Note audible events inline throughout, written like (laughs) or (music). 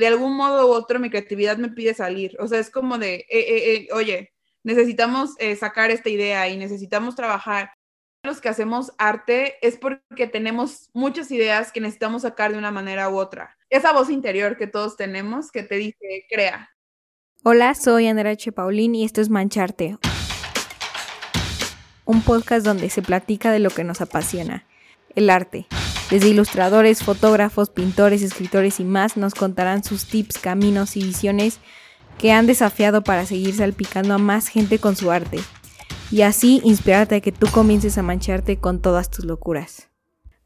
de algún modo u otro mi creatividad me pide salir. O sea, es como de, eh, eh, eh, oye, necesitamos sacar esta idea y necesitamos trabajar. Los que hacemos arte es porque tenemos muchas ideas que necesitamos sacar de una manera u otra. Esa voz interior que todos tenemos que te dice, crea. Hola, soy Andrea H. Paulín y esto es Mancharte, un podcast donde se platica de lo que nos apasiona, el arte. Desde ilustradores, fotógrafos, pintores, escritores y más nos contarán sus tips, caminos y visiones que han desafiado para seguir salpicando a más gente con su arte y así inspirarte a que tú comiences a mancharte con todas tus locuras.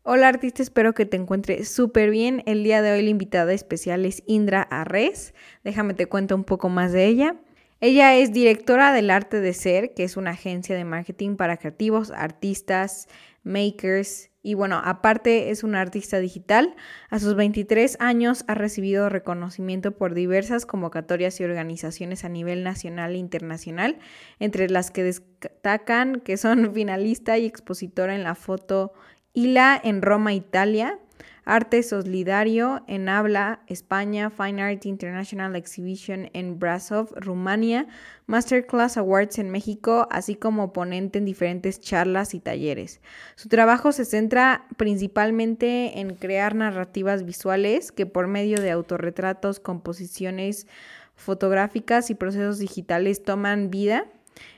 Hola artista, espero que te encuentres súper bien. El día de hoy la invitada especial es Indra Arres. Déjame te cuento un poco más de ella. Ella es directora del Arte de Ser, que es una agencia de marketing para creativos, artistas, makers y bueno, aparte es una artista digital. A sus 23 años ha recibido reconocimiento por diversas convocatorias y organizaciones a nivel nacional e internacional, entre las que destacan que son finalista y expositora en la foto ILA en Roma, Italia, Arte Solidario en Habla, España, Fine Art International Exhibition en Brasov, Rumania, Masterclass Awards en México, así como ponente en diferentes charlas y talleres. Su trabajo se centra principalmente en crear narrativas visuales que por medio de autorretratos, composiciones fotográficas y procesos digitales toman vida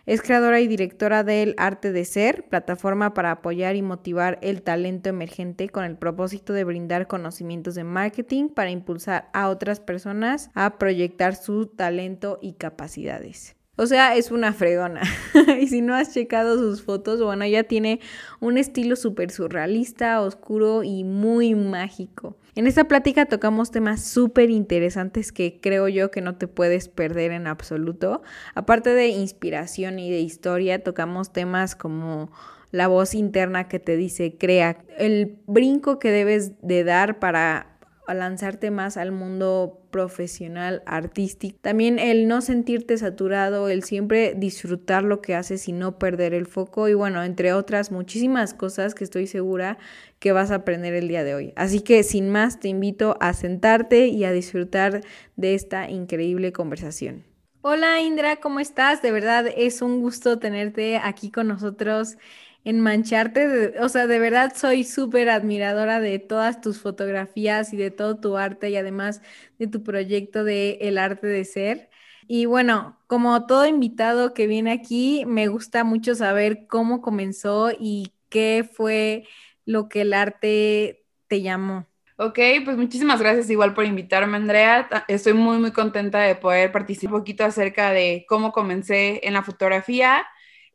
es creadora y directora del Arte de Ser, plataforma para apoyar y motivar el talento emergente con el propósito de brindar conocimientos de marketing para impulsar a otras personas a proyectar su talento y capacidades. O sea, es una fregona. (laughs) y si no has checado sus fotos, bueno, ella tiene un estilo súper surrealista, oscuro y muy mágico. En esta plática tocamos temas súper interesantes que creo yo que no te puedes perder en absoluto. Aparte de inspiración y de historia, tocamos temas como la voz interna que te dice crea, el brinco que debes de dar para a lanzarte más al mundo profesional, artístico. También el no sentirte saturado, el siempre disfrutar lo que haces y no perder el foco y bueno, entre otras muchísimas cosas que estoy segura que vas a aprender el día de hoy. Así que sin más te invito a sentarte y a disfrutar de esta increíble conversación. Hola Indra, ¿cómo estás? De verdad es un gusto tenerte aquí con nosotros en mancharte. o sea, de verdad soy súper admiradora de todas tus fotografías y de todo tu arte y además de tu proyecto de El arte de ser. Y bueno, como todo invitado que viene aquí, me gusta mucho saber cómo comenzó y qué fue lo que el arte te llamó. Ok, pues muchísimas gracias igual por invitarme, Andrea. Estoy muy, muy contenta de poder participar un poquito acerca de cómo comencé en la fotografía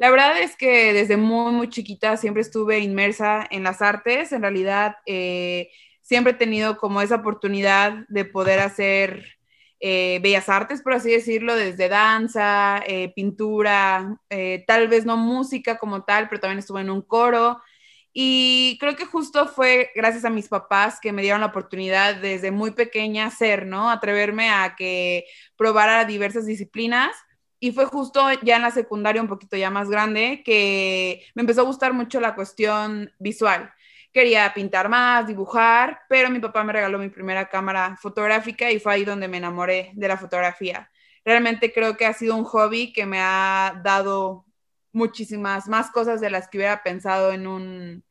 la verdad es que desde muy, muy chiquita siempre estuve inmersa en las artes. En realidad, eh, siempre he tenido como esa oportunidad de poder hacer eh, bellas artes, por así decirlo, desde danza, eh, pintura, tal vez no música como tal, pero también estuve en un coro. Y creo que justo fue gracias a mis papás que me dieron la oportunidad desde muy pequeña hacer, ¿no? Atreverme a que probara diversas disciplinas y fue justo ya en la secundaria, un poquito ya más grande, que me empezó a gustar mucho la cuestión visual. Quería pintar más, dibujar, pero mi papá me regaló mi primera cámara fotográfica y fue ahí donde me enamoré de la fotografía. Realmente creo que ha sido un hobby que me ha dado muchísimas más cosas de las que hubiera pensado en un,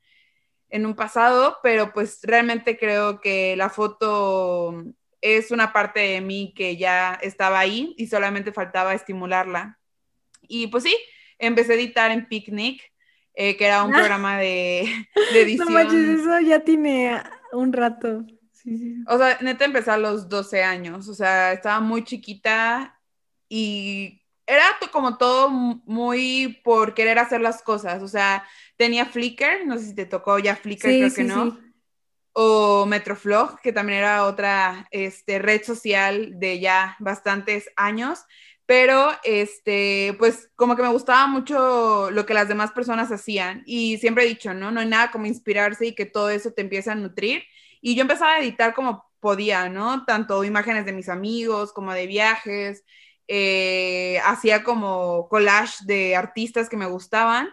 en un pasado, pero pues realmente creo que la foto es una parte de mí que ya estaba ahí y solamente faltaba estimularla. Y pues sí, empecé a editar en Picnic, eh, que era un ah. programa de, (laughs) edición. No eso ya tiene un rato. O sea, neta empecé a los 12 años, o sea, estaba muy chiquita y era como todo muy por querer hacer las cosas, o sea, tenía Flickr, no sé si te tocó ya Flickr, creo que no o Metroflog, que también era otra este, red social de ya bastantes años, pero este, pues como que me gustaba mucho lo que las demás personas hacían y siempre he dicho, ¿no? No hay nada como inspirarse y que todo eso te empiece a nutrir. Y yo empezaba a editar como podía, ¿no? Tanto imágenes de mis amigos como de viajes, eh, hacía como collage de artistas que me gustaban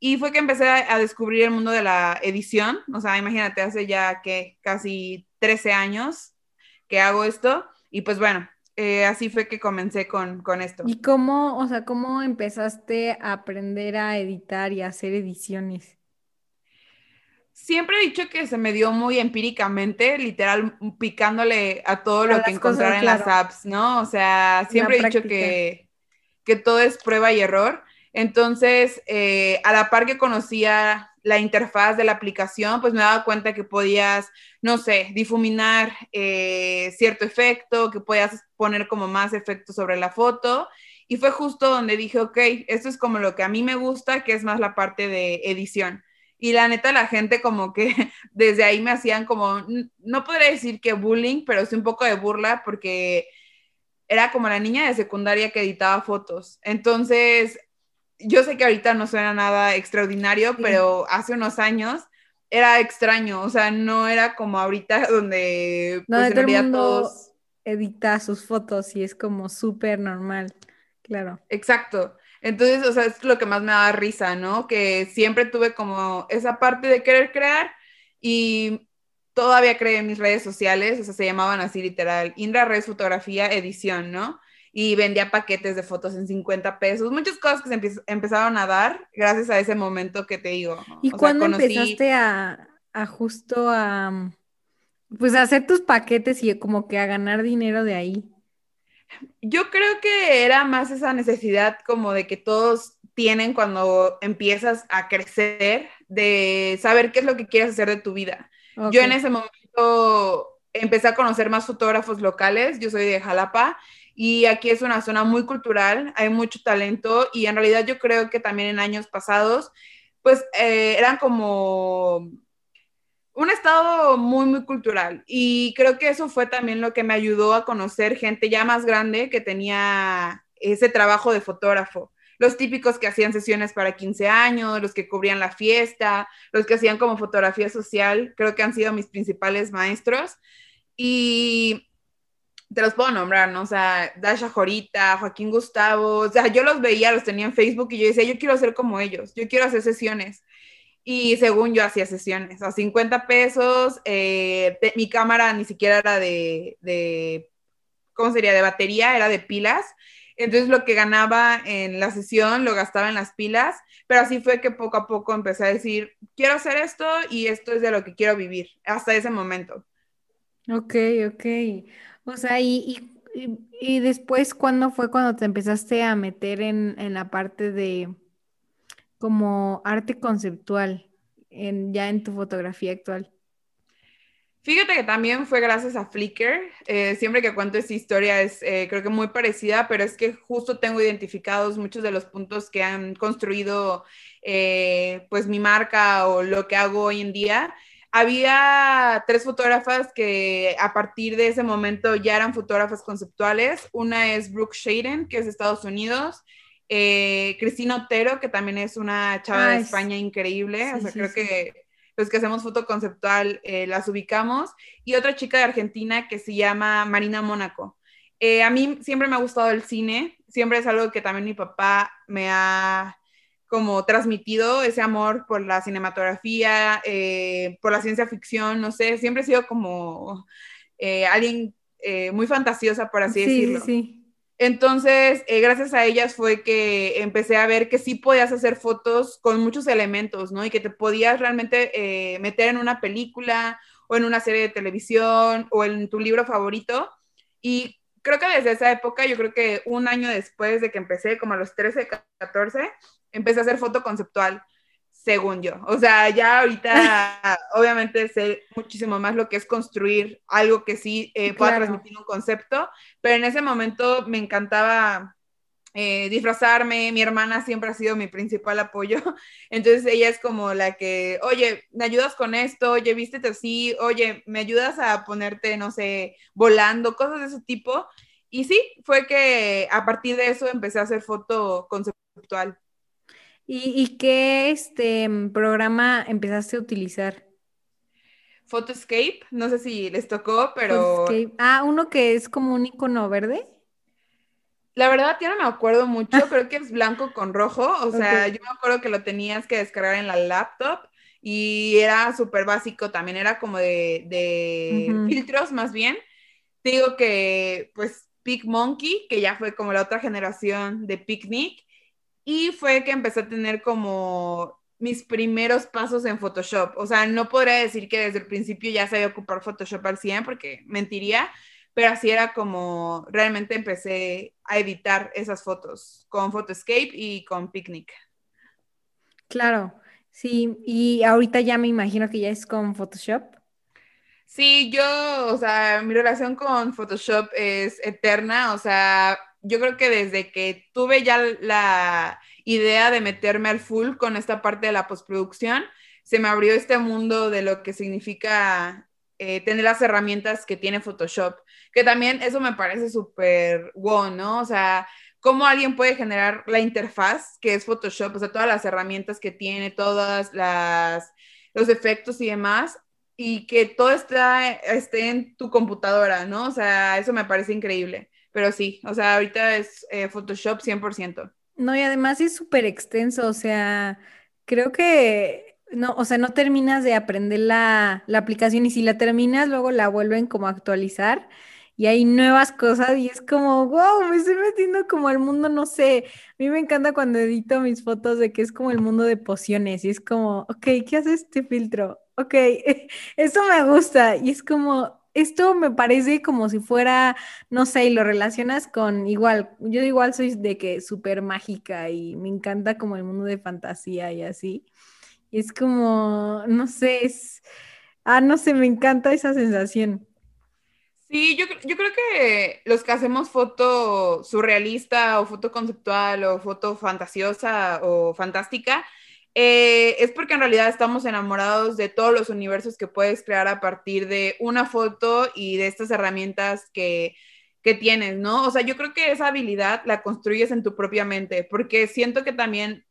y fue que empecé a, descubrir el mundo de la edición. O sea, imagínate, hace ya que casi 13 años que hago esto. Y pues bueno, eh, así fue que comencé con, con esto. ¿Y cómo, o sea, cómo empezaste a aprender a editar y a hacer ediciones? Siempre he dicho que se me dio muy empíricamente, literal, picándole a todo lo que encontrara en las apps, ¿no? O sea, siempre he dicho que, que todo es prueba y error. Entonces, eh, a la par que conocía la interfaz de la aplicación, pues me daba cuenta que podías, no sé, difuminar eh, cierto efecto, que podías poner como más efecto sobre la foto. Y fue justo donde dije, ok, esto es como lo que a mí me gusta, que es más la parte de edición. Y la neta, la gente como que (laughs) desde ahí me hacían como, no podría decir que bullying, pero sí un poco de burla porque era como la niña de secundaria que editaba fotos. Entonces, yo sé que ahorita no suena nada extraordinario, pero hace unos años era extraño, o sea, no era como ahorita donde no, pues, todo el mundo todos... edita sus fotos y es como súper normal, claro. Exacto. Entonces, o sea, es lo que más me daba risa, ¿no? Que siempre tuve como esa parte de querer crear y todavía creé en mis redes sociales, o sea, se llamaban así literal, Indra Redes Fotografía Edición, ¿no? Y vendía paquetes de fotos en 50 pesos, muchas cosas que se empezaron a dar gracias a ese momento que te digo. ¿Y cuándo empezaste a, justo a, pues a hacer tus paquetes y como que a ganar dinero de ahí? Yo creo que era más esa necesidad como de que todos tienen cuando empiezas a crecer, de saber qué es lo que quieres hacer de tu vida. Yo en ese momento empecé a conocer más fotógrafos locales, yo soy de Jalapa, y aquí es una zona muy cultural, hay mucho talento y en realidad yo creo que también en años pasados, pues eh, eran como un estado muy, muy cultural y creo que eso fue también lo que me ayudó a conocer gente ya más grande que tenía ese trabajo de fotógrafo. Los típicos que hacían sesiones para 15 años, los que cubrían la fiesta, los que hacían como fotografía social, creo que han sido mis principales maestros. Y te los puedo nombrar, ¿no? O sea, Dasha Jorita, Joaquín Gustavo, o sea, yo los veía, los tenía en Facebook y yo decía, yo quiero ser como ellos, yo quiero hacer sesiones. Y según yo hacía sesiones, a 50 pesos, eh, mi cámara ni siquiera era de, de, ¿cómo sería? De batería, era de pilas. Entonces lo que ganaba en la sesión lo gastaba en las pilas, pero así fue que poco a poco empecé a decir, quiero hacer esto y esto es de lo que quiero vivir, hasta ese momento. Ok, ok. O sea, y, y, después, ¿cuándo fue cuando te empezaste a meter en, la parte de como arte conceptual en, ya en tu fotografía actual? Fíjate que también fue gracias a Flickr. Eh, siempre que cuento esta historia es eh, creo que muy parecida, pero es que justo tengo identificados muchos de los puntos que han construido eh, pues mi marca o lo que hago hoy en día. Había tres fotógrafas que a partir de ese momento ya eran fotógrafas conceptuales. Una es Brooke Shaden, que es de Estados Unidos. Eh, Cristina Otero, que también es una chava de España increíble. o sea, creo que los que hacemos foto conceptual eh, las ubicamos. Y otra chica de Argentina que se llama Marina Mónaco. Eh, a mí siempre me ha gustado el cine, siempre es algo que también mi papá me ha como transmitido ese amor por la cinematografía, eh, por la ciencia ficción, no sé, siempre he sido como eh, alguien eh, muy fantasiosa, por así decirlo. Sí. Entonces, gracias a ellas fue que empecé a ver que sí podías hacer fotos con muchos elementos, ¿no? Y que te podías realmente meter en una película o en una serie de televisión o en tu libro favorito. Y creo que desde esa época, yo creo que un año después de que empecé, como a los 13, 14, empecé a hacer foto conceptual, según yo. O sea, ya ahorita (laughs) obviamente sé muchísimo más lo que es construir algo que sí eh, pueda transmitir un concepto, pero en ese momento me encantaba eh, disfrazarme, mi hermana siempre ha sido mi principal apoyo, (laughs) entonces ella es como la que, oye, ¿me ayudas con esto? Oye, vístete así, oye, ¿me ayudas a ponerte, no sé, volando? Cosas de ese tipo. Y sí, fue que a partir de eso empecé a hacer foto conceptual. ¿Y, qué este programa empezaste a utilizar? Photoscape, no sé si les tocó, pero... Ah, uno que es como un icono verde. La verdad, ya no me acuerdo mucho, (laughs) creo que es blanco con rojo, o sea, yo me acuerdo que lo tenías que descargar en la laptop y era súper básico, también era como de, filtros más bien. digo que, pues, Monkey, que ya fue como la otra generación de Picnic, y fue que empecé a tener como mis primeros pasos en Photoshop. O sea, no podría decir que desde el principio ya sabía ocupar Photoshop al 100 porque mentiría, pero así era como realmente empecé a editar esas fotos con Photoscape y con Picnic. Claro, sí, y ahorita ya me imagino que ya es con Photoshop. Sí, yo, o sea, mi relación con Photoshop es eterna, o sea, yo creo que desde que tuve ya la idea de meterme al full con esta parte de la postproducción, se me abrió este mundo de lo que significa eh, tener las herramientas que tiene Photoshop, que también eso me parece súper wow, ¿no? O sea, cómo alguien puede generar la interfaz que es Photoshop, o sea, todas las herramientas que tiene, todas los efectos y demás, y que todo está, esté en tu computadora, ¿no? O sea, eso me parece increíble. Pero sí, o sea, ahorita es eh, Photoshop 100%. No, y además es súper extenso, o sea, creo que, no, o sea, no terminas de aprender la, la aplicación y si la terminas, luego la vuelven como a actualizar y hay nuevas cosas y es como, wow, me estoy metiendo como al mundo, no sé, a mí me encanta cuando edito mis fotos de que es como el mundo de pociones y es como, ok, ¿qué hace este filtro? Ok, (laughs) eso me gusta y es como, esto me parece como si fuera, no sé, y lo relacionas con igual, yo igual soy de que súper mágica y me encanta como el mundo de fantasía y así. Y es como, no sé, es, ah, no sé, me encanta esa sensación. Sí, yo, yo creo que los que hacemos foto surrealista o foto conceptual o foto fantasiosa o fantástica, eh, es porque en realidad estamos enamorados de todos los universos que puedes crear a partir de una foto y de estas herramientas que, que tienes, ¿no? O sea, yo creo que esa habilidad la construyes en tu propia mente, porque siento que también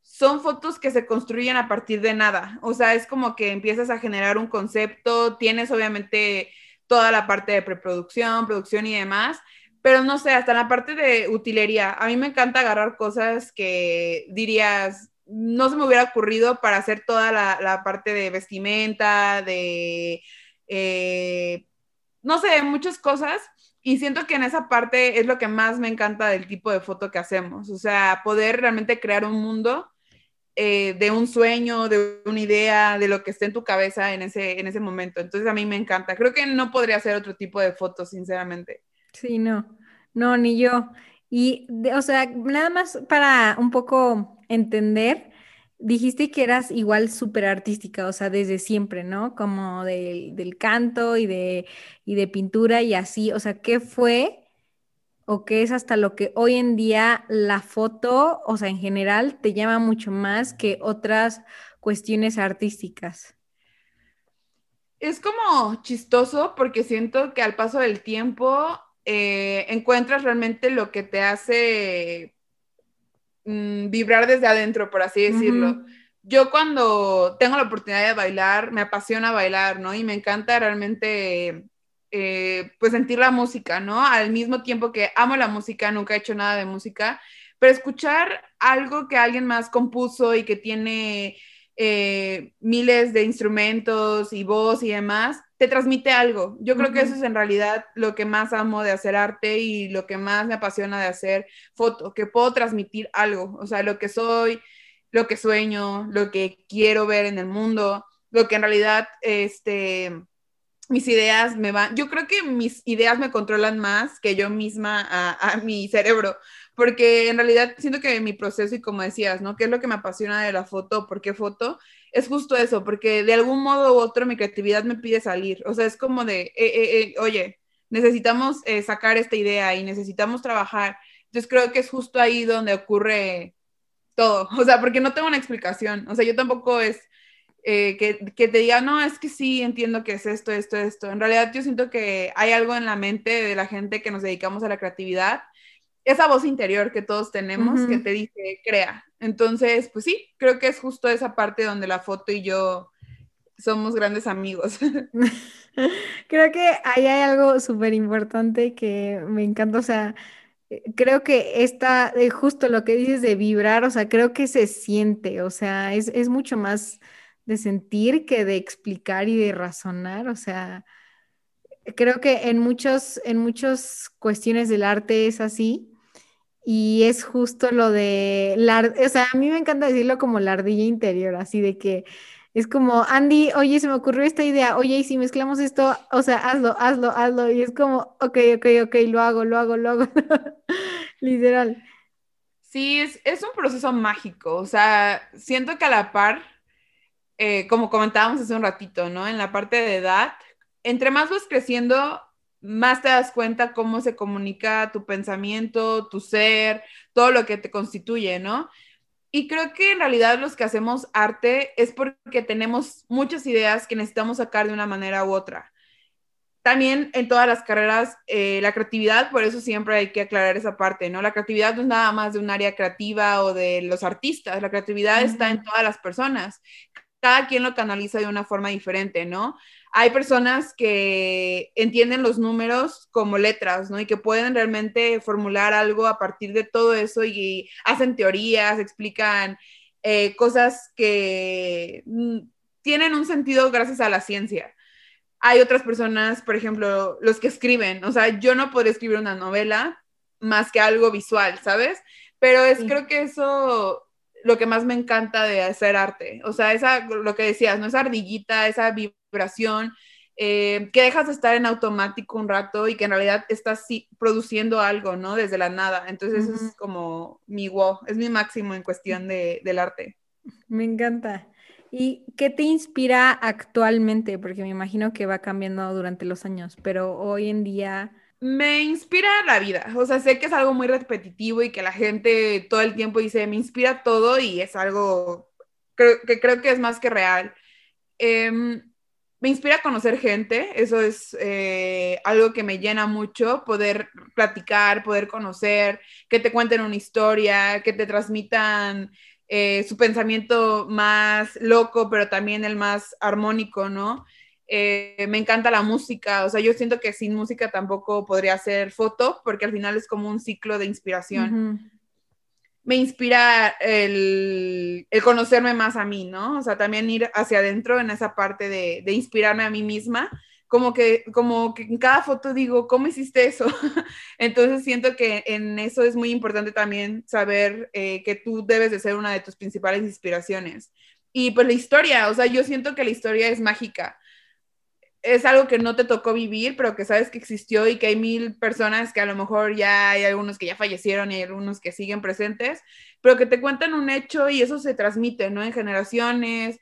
son fotos que se construyen a partir de nada. O sea, es como que empiezas a generar un concepto, tienes obviamente toda la parte de preproducción, producción y demás, pero no sé, hasta la parte de utilería. A mí me encanta agarrar cosas que dirías, no se me hubiera ocurrido para hacer toda la, parte de vestimenta, de, eh, no sé, muchas cosas. Y siento que en esa parte es lo que más me encanta del tipo de foto que hacemos. O sea, poder realmente crear un mundo eh, de un sueño, de una idea, de lo que esté en tu cabeza en ese, en ese momento. Entonces a mí me encanta. Creo que no podría hacer otro tipo de fotos, sinceramente. Sí, no, no, ni yo. Y, o sea, nada más para un poco entender, dijiste que eras igual súper artística, o sea, desde siempre, ¿no? Como del canto y de, y de pintura y así, o sea, ¿qué fue o qué es hasta lo que hoy en día la foto, o sea, en general, te llama mucho más que otras cuestiones artísticas? Es como chistoso porque siento que al paso del tiempo eh, encuentras realmente lo que te hace mm, vibrar desde adentro, por así decirlo. Yo cuando tengo la oportunidad de bailar, me apasiona bailar, ¿no? Y me encanta realmente, eh, pues sentir la música, ¿no? Al mismo tiempo que amo la música, nunca he hecho nada de música, pero escuchar algo que alguien más compuso y que tiene eh, miles de instrumentos y voz y demás, te transmite algo. Yo creo que eso es en realidad lo que más amo de hacer arte y lo que más me apasiona de hacer foto, que puedo transmitir algo, o sea, lo que soy, lo que sueño, lo que quiero ver en el mundo, lo que en realidad, este, mis ideas me van, yo creo que mis ideas me controlan más que yo misma a, a mi cerebro, porque en realidad siento que mi proceso y como decías, ¿no? ¿Qué es lo que me apasiona de la foto? ¿Por qué foto? Es justo eso, porque de algún modo u otro mi creatividad me pide salir. O sea, es como de, eh, eh, eh, oye, necesitamos sacar esta idea y necesitamos trabajar. Entonces creo que es justo ahí donde ocurre todo. O sea, porque no tengo una explicación. O sea, yo tampoco es que, que, te diga, no, es que sí, entiendo que es esto, esto, esto. En realidad yo siento que hay algo en la mente de la gente que nos dedicamos a la creatividad esa voz interior que todos tenemos que te dice, crea. Entonces, pues sí, creo que es justo esa parte donde la foto y yo somos grandes amigos. (laughs) creo que ahí hay algo súper importante que me encanta, o sea, creo que está eh, justo lo que dices de vibrar, o sea, creo que se siente, o sea, es, es mucho más de sentir que de explicar y de razonar, o sea, creo que en muchos, en muchas cuestiones del arte es así. Y es justo lo de la, o sea, a mí me encanta decirlo como la ardilla interior, así de que es como, Andy, oye, se me ocurrió esta idea, oye, y si mezclamos esto, o sea, hazlo, hazlo, hazlo, y es como, ok, ok, ok, lo hago, lo hago, lo hago, (laughs) literal. Sí, es, es, un proceso mágico, o sea, siento que a la par, eh, como comentábamos hace un ratito, ¿no? En la parte de edad, entre más vas creciendo, más te das cuenta cómo se comunica tu pensamiento, tu ser, todo lo que te constituye, ¿no? Y creo que en realidad los que hacemos arte es porque tenemos muchas ideas que necesitamos sacar de una manera u otra. También en todas las carreras, eh, la creatividad, por eso siempre hay que aclarar esa parte, ¿no? La creatividad no es nada más de un área creativa o de los artistas, la creatividad está en todas las personas. Cada quien lo canaliza de una forma diferente, ¿no? Hay personas que entienden los números como letras, ¿no? Y que pueden realmente formular algo a partir de todo eso y hacen teorías, explican eh, cosas que mm, tienen un sentido gracias a la ciencia. Hay otras personas, por ejemplo, los que escriben, o sea, yo no podría escribir una novela más que algo visual, ¿sabes? Pero es creo que eso lo que más me encanta de hacer arte. O sea, esa, lo que decías, ¿no? Esa ardillita, esa eh, que dejas de estar en automático un rato y que en realidad estás produciendo algo, ¿no? Desde la nada. Entonces, eso es como mi wow, es mi máximo en cuestión de, del arte. Me encanta. ¿Y qué te inspira actualmente? Porque me imagino que va cambiando durante los años, pero hoy en día me inspira la vida. O sea, sé que es algo muy repetitivo y que la gente todo el tiempo dice, me inspira todo y es algo que creo que es más que real. Em, me inspira conocer gente, eso es eh, algo que me llena mucho, poder platicar, poder conocer, que te cuenten una historia, que te transmitan eh, su pensamiento más loco, pero también el más armónico, ¿no? Eh, me encanta la música, o sea, yo siento que sin música tampoco podría hacer foto, porque al final es como un ciclo de inspiración. Me inspira el, conocerme más a mí, ¿no? O sea, también ir hacia adentro en esa parte de, inspirarme a mí misma, como que, como que en cada foto digo, ¿cómo hiciste eso? (laughs) Entonces siento que en eso es muy importante también saber eh, que tú debes de ser una de tus principales inspiraciones. Y pues la historia, o sea, yo siento que la historia es mágica es algo que no te tocó vivir, pero que sabes que existió y que hay mil personas que a lo mejor ya hay algunos que ya fallecieron y hay algunos que siguen presentes, pero que te cuentan un hecho y eso se transmite, ¿no? En generaciones.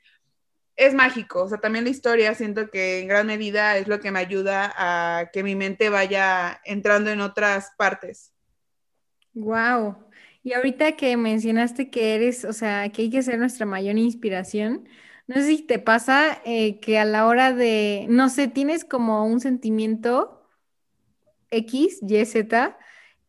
Es mágico, o sea, también la historia siento que en gran medida es lo que me ayuda a que mi mente vaya entrando en otras partes. Wow. Y ahorita que mencionaste que eres, o sea, que hay que ser nuestra mayor inspiración, no sé si te pasa eh, que a la hora de, no sé, tienes como un sentimiento X, Y, Z,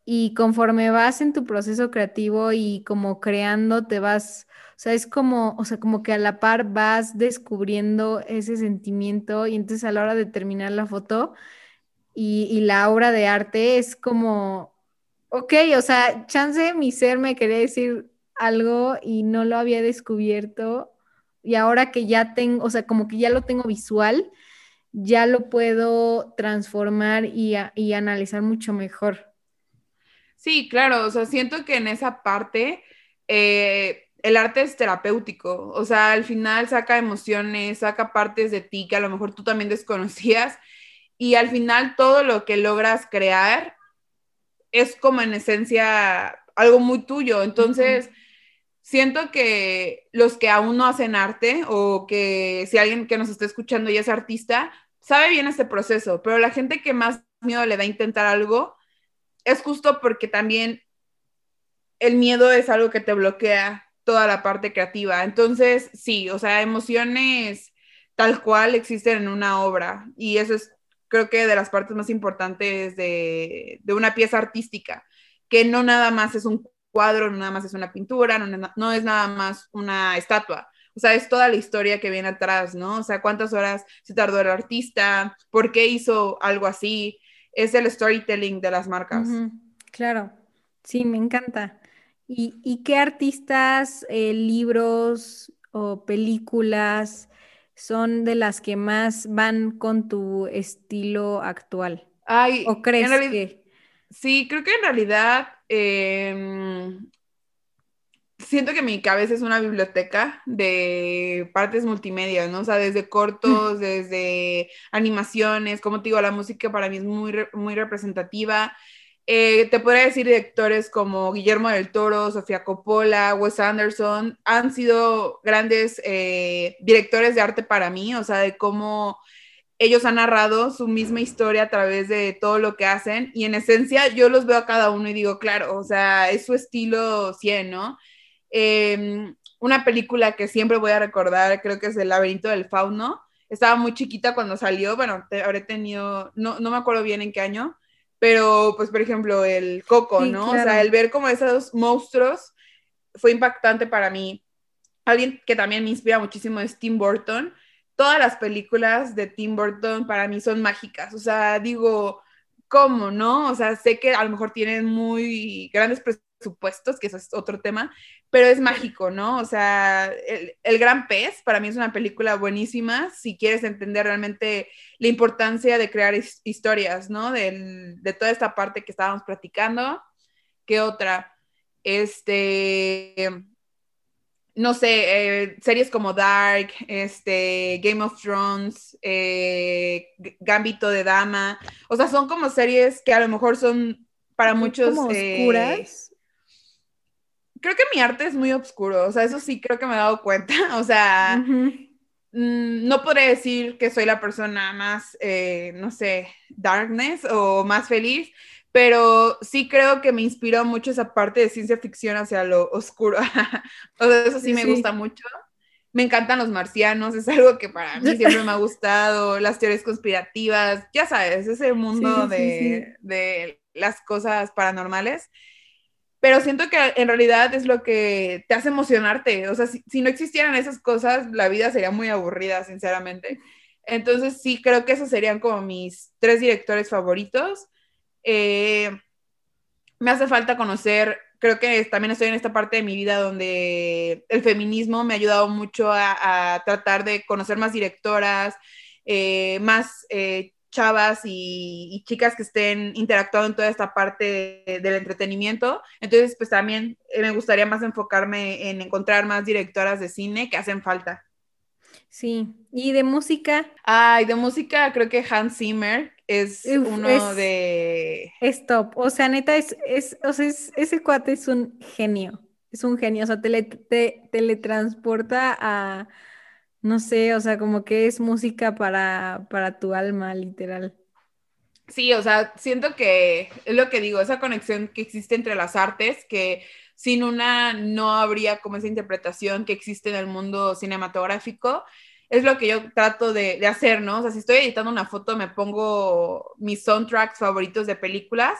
y conforme vas en tu proceso creativo y como creando, te vas, o sea, es como, o sea, como que a la par vas descubriendo ese sentimiento y entonces a la hora de terminar la foto y, y la obra de arte es como, ok, o sea, chance mi ser me quería decir algo y no lo había descubierto y ahora que ya tengo, o sea, como que ya lo tengo visual, ya lo puedo transformar y, analizar mucho mejor. Sí, claro, o sea, siento que en esa parte eh, el arte es terapéutico, o sea, al final saca emociones, saca partes de ti que a lo mejor tú también (laughs) desconocías y al final todo lo que logras crear es como en esencia algo muy tuyo, entonces siento que los que aún no hacen arte o que si alguien que nos está escuchando ya es artista, sabe bien este proceso, pero la gente que más miedo le da a intentar algo es justo porque también el miedo es algo que te bloquea toda la parte creativa. Entonces, sí, o sea, emociones tal cual existen en una obra y eso es creo que de las partes más importantes de, de una pieza artística, que no nada más es un cuadro, no nada más es una pintura, no, es nada más una estatua. O sea, es toda la historia que viene atrás, ¿no? O sea, cuántas horas se tardó el artista, por qué hizo algo así. Es el storytelling de las marcas. Claro, sí, me encanta. ¿Y, qué artistas, eh, libros o películas son de las que más van con tu estilo actual? Ay, ¿O crees que...? Sí, creo que en realidad em, siento que mi cabeza es una biblioteca de partes multimedia, ¿no? O sea, desde cortos, (laughs) desde animaciones, como te digo, la música para mí es muy, muy representativa. Eh, te podría decir directores como Guillermo del Toro, Sofía Coppola, Wes Anderson, han sido grandes eh, directores de arte para mí, o sea, de cómo ellos han narrado su misma historia a través de todo lo que hacen y en esencia yo los veo a cada uno y digo, claro, o sea, es su estilo 100, ¿no? Em, una película que siempre voy a recordar, creo que es El laberinto del fauno. Estaba muy chiquita cuando salió, bueno, habré tenido, no, no me acuerdo bien en qué año, pero pues por ejemplo el Coco, ¿no? O sea, el ver como esos monstruos fue impactante para mí. Alguien que también me inspira muchísimo es Tim Burton. Todas las películas de Tim Burton para mí son mágicas, o sea, digo, ¿cómo, no? O sea, sé que a lo mejor tienen muy grandes presupuestos, que eso es otro tema, pero es mágico, ¿no? O sea, el, Gran Pez para mí es una película buenísima si quieres entender realmente la importancia de crear historias, ¿no? de toda esta parte que estábamos platicando. ¿Qué otra? Este, no sé, eh, series como Dark, este, Game of Thrones, eh, Gambito de Dama, o sea, son como series que a lo mejor son para muchos... Como eh, oscuras. creo que mi arte es muy oscuro, o sea, eso sí creo que me he dado cuenta, (laughs) o sea, mm, no podré decir que soy la persona más, no sé, darkness o más feliz, pero sí creo que me inspiró mucho esa parte de ciencia ficción hacia lo oscuro, (laughs) o sea, eso sí me gusta mucho. Me encantan los marcianos, es algo que para mí siempre me ha (laughs) gustado, las teorías conspirativas, ya sabes, ese mundo de, de las cosas paranormales pero siento que en realidad es lo que te hace emocionarte. O sea, si, no existieran esas cosas, la vida sería muy aburrida, sinceramente. Entonces sí, creo que esos serían como mis tres directores favoritos. Eh, me hace falta conocer, creo que también estoy en esta parte de mi vida donde el feminismo me ha ayudado mucho a, tratar de conocer más directoras, eh, más eh, chavas y, chicas que estén interactuando en toda esta parte del entretenimiento. Entonces, pues también me gustaría más enfocarme en encontrar más directoras de cine que hacen falta. Sí, y de música. Ay, de música creo que Hans Zimmer es uno de... Es top, o sea, neta, es, es, o sea, ese cuate es un genio, es un genio, o sea, te teletransporta a no sé, o sea, como que es música para, para tu alma, literal. Sí, o sea, siento que es lo que digo, esa conexión que existe entre las artes, que sin una no habría como esa interpretación que existe en el mundo cinematográfico, es lo que yo trato de, hacer, ¿no? O sea, si estoy editando una foto, me pongo mis soundtracks favoritos de películas,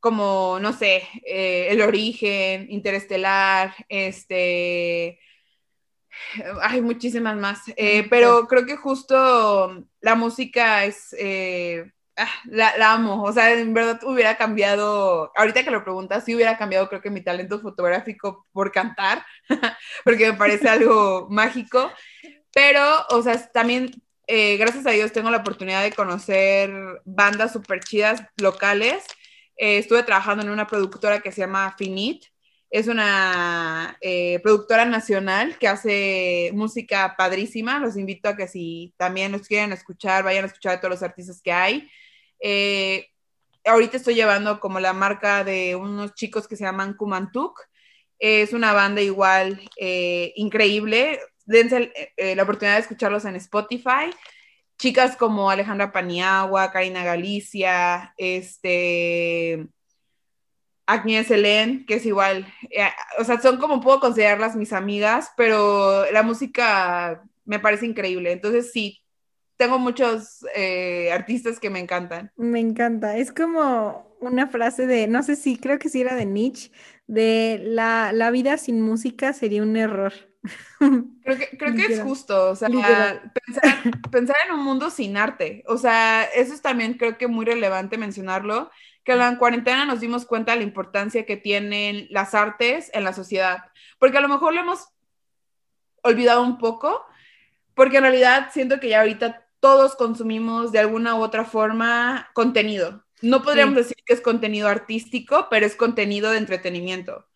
como, no sé, eh, El Origen, Interestelar, este, hay muchísimas más, eh, pero creo que justo la música es, eh, ah, la, amo, o sea, en verdad hubiera cambiado, ahorita que lo preguntas, sí hubiera cambiado creo que mi talento fotográfico por cantar, (laughs) porque me parece algo mágico, pero, o sea, también, eh, gracias a Dios, tengo la oportunidad de conocer bandas súper chidas locales. estuve trabajando en una productora que se llama Finit, es una eh, productora nacional que hace música padrísima. Los invito a que si también los quieren escuchar, vayan a escuchar a todos los artistas que hay. Eh, ahorita estoy llevando como la marca de unos chicos que se llaman Kumantuk. Es una banda igual eh, increíble. Dense la oportunidad de escucharlos en Spotify. Chicas como Alejandra Paniagua, Karina Galicia, este, Agnes Helen, que es igual, eh, o sea, son como puedo considerarlas mis amigas, pero la música me parece increíble. Entonces sí, tengo muchos eh, artistas que me encantan. Me encanta. Es como una frase de, no sé si, creo que sí era de Nietzsche, de la, la vida sin música sería un error. (laughs) Creo que, creo que es justo, o sea, pensar, pensar en un mundo sin arte, o sea, eso es también creo que muy relevante mencionarlo que en la cuarentena nos dimos cuenta de la importancia que tienen las artes en la sociedad, porque a lo mejor lo hemos olvidado un poco, porque en realidad siento que ya ahorita todos consumimos de alguna u otra forma contenido. No podríamos decir que es contenido artístico, pero es contenido de entretenimiento.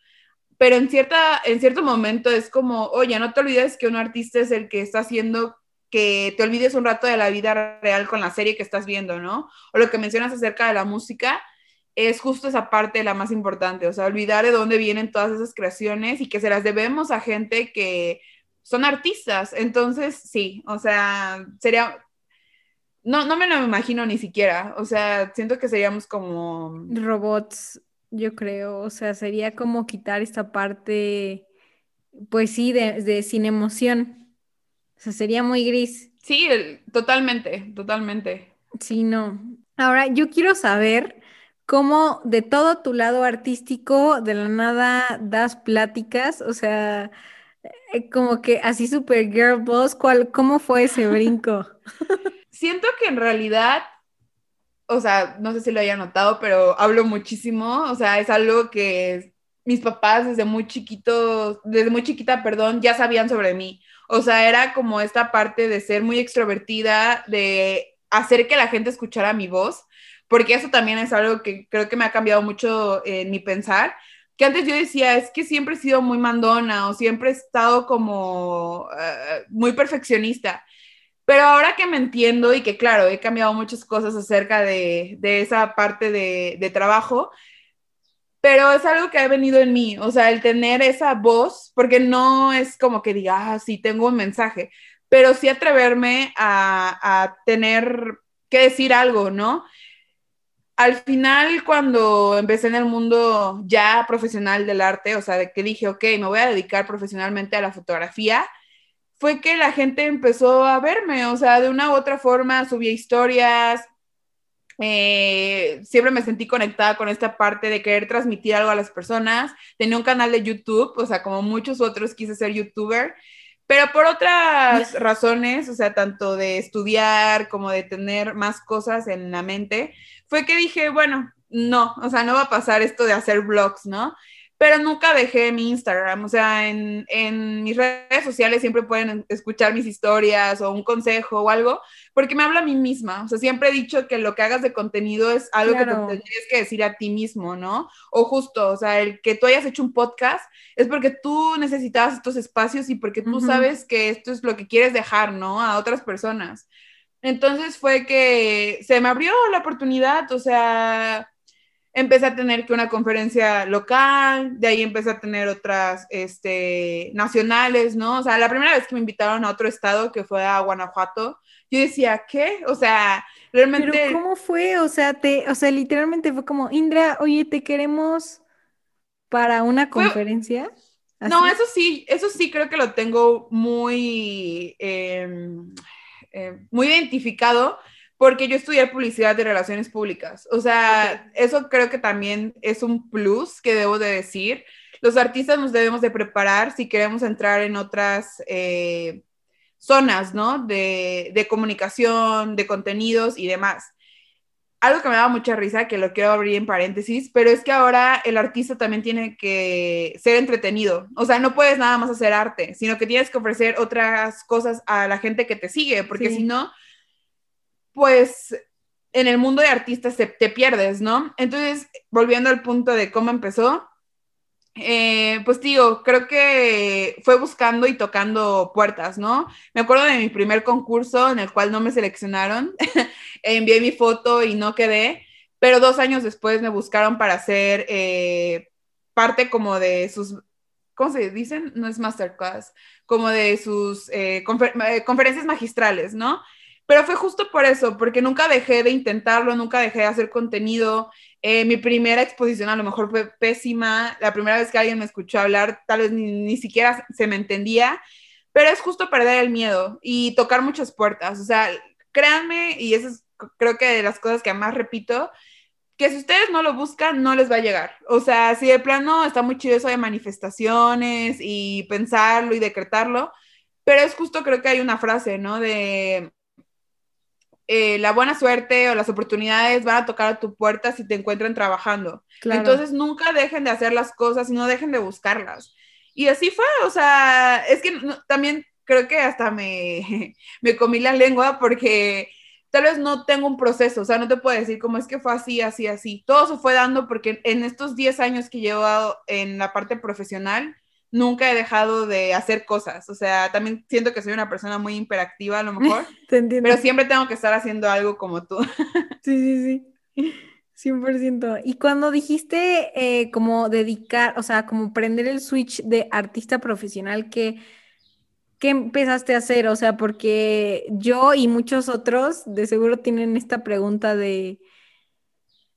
Pero en, cierta, en cierto momento es como, oye, no te olvides que un artista es el que está haciendo que te olvides un rato de la vida real con la serie que estás viendo, ¿no? O lo que mencionas acerca de la música, es justo esa parte la más importante, o sea, olvidar de dónde vienen todas esas creaciones y que se las debemos a gente que son artistas. Entonces, sí, o sea, sería, no, no me lo imagino ni siquiera, o sea, siento que seríamos como... Robots, yo creo, o sea, sería como quitar esta parte, pues sí, de, de sin emoción. O sea, sería muy gris. Sí, totalmente, totalmente. Sí, no. Ahora, yo quiero saber cómo de todo tu lado artístico, de la nada das pláticas, o sea, eh, como que así super girl boss, ¿cuál, ¿cómo fue ese (laughs) brinco? Siento que en realidad, o sea, no sé si lo haya notado, pero hablo muchísimo, o sea, es algo que mis papás desde muy chiquitos, desde muy chiquita, perdón, ya sabían sobre mí. O sea, era como esta parte de ser muy extrovertida, de hacer que la gente escuchara mi voz, porque eso también es algo que creo que me ha cambiado mucho en mi pensar, que antes yo decía, es que siempre he sido muy mandona o siempre he estado como uh, muy perfeccionista. Pero ahora que me entiendo y que claro, he cambiado muchas cosas acerca de, de esa parte de, de trabajo, pero es algo que ha venido en mí, o sea, el tener esa voz, porque no es como que diga, ah, sí, tengo un mensaje, pero sí atreverme a, a tener que decir algo, ¿no? Al final, cuando empecé en el mundo ya profesional del arte, o sea, de que dije, ok, me voy a dedicar profesionalmente a la fotografía, fue que la gente empezó a verme, o sea, de una u otra forma subía historias, eh, siempre me sentí conectada con esta parte de querer transmitir algo a las personas. Tenía un canal de YouTube, o sea, como muchos otros quise ser youtuber, pero por otras (laughs) razones, o sea, tanto de estudiar como de tener más cosas en la mente, fue que dije, bueno, no, o sea, no va a pasar esto de hacer vlogs, ¿no? Pero nunca dejé mi Instagram. O sea, en, en, mis redes sociales siempre pueden escuchar mis historias o un consejo o algo, porque me habla a mí misma. O sea, siempre he dicho que lo que hagas de contenido es algo que te tendrías que decir a ti mismo, ¿no? O justo, o sea, el que tú hayas hecho un podcast es porque tú necesitabas estos espacios y porque tú sabes que esto es lo que quieres dejar, ¿no? A otras personas. Entonces fue que se me abrió la oportunidad, o sea, empecé a tener que una conferencia local, de ahí empecé a tener otras este, nacionales, ¿no? O sea, la primera vez que me invitaron a otro estado, que fue a Guanajuato, yo decía, ¿qué? O sea, realmente... Pero ¿cómo fue? O sea, te, o sea, literalmente fue como, Indra, oye, te queremos para una conferencia. No, eso sí, eso sí creo que lo tengo muy, em, em, muy identificado porque yo estudié publicidad de relaciones públicas. O sea, eso creo que también es un plus que debo de decir. Los artistas nos debemos de preparar si queremos entrar en otras eh, zonas, ¿no? De, de, comunicación, de contenidos y demás. Algo que me da mucha risa, que lo quiero abrir en paréntesis, pero es que ahora el artista también tiene que ser entretenido. O sea, no puedes nada más hacer arte, sino que tienes que ofrecer otras cosas a la gente que te sigue, porque sí. si no, pues en el mundo de artistas te, te, pierdes, ¿no? Entonces, volviendo al punto de cómo empezó, eh, pues digo, creo que fue buscando y tocando puertas, ¿no? Me acuerdo de mi primer concurso en el cual no me seleccionaron, (laughs) envié mi foto y no quedé, pero dos años después me buscaron para hacer eh, parte como de sus, ¿cómo se dicen? No es masterclass, como de sus eh, confer conferencias magistrales, ¿no? Pero fue justo por eso, porque nunca dejé de intentarlo, nunca dejé de hacer contenido. Eh, mi primera exposición a lo mejor fue pésima. La primera vez que alguien me escuchó hablar, tal vez ni, ni siquiera se me entendía. Pero es justo perder el miedo y tocar muchas puertas. O sea, créanme, y eso es creo que de las cosas que más repito, que si ustedes no lo buscan, no les va a llegar. O sea, si de plano está muy chido eso de manifestaciones y pensarlo y decretarlo, pero es justo creo que hay una frase, ¿no? De eh, la buena suerte o las oportunidades van a tocar a tu puerta si te encuentran trabajando. Claro. Entonces nunca dejen de hacer las cosas y no dejen de buscarlas. Y así fue, o sea, es que no, también creo que hasta me, (laughs) me comí la lengua porque tal vez no tengo un proceso, o sea, no te puedo decir cómo es que fue así, así, así. Todo se fue dando porque en estos 10 años que llevo en la parte profesional, nunca he dejado de hacer cosas. O sea, también siento que soy una persona muy hiperactiva a lo (laughs) mejor, pero siempre tengo que estar haciendo algo como tú. (laughs) sí, sí, sí. 100%. Y cuando dijiste eh, como dedicar, o sea, como prender el switch de artista profesional, ¿qué, ¿qué empezaste a hacer? O sea, porque yo y muchos otros de seguro tienen esta pregunta de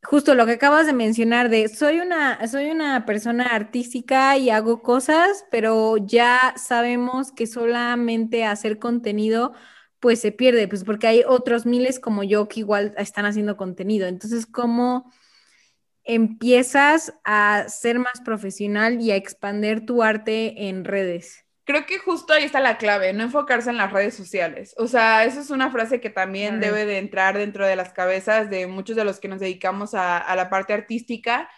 justo lo que acabas de mencionar de soy una, soy una persona artística y hago cosas, pero ya sabemos que solamente hacer contenido pues se pierde, pues porque hay otros miles como yo que igual están haciendo contenido. Entonces, ¿cómo empiezas a ser más profesional y a expandir tu arte en redes? Creo que justo ahí está la clave, no enfocarse en las redes sociales. O sea, eso es una frase que también debe de entrar dentro de las cabezas de muchos de los que nos dedicamos a, la parte artística,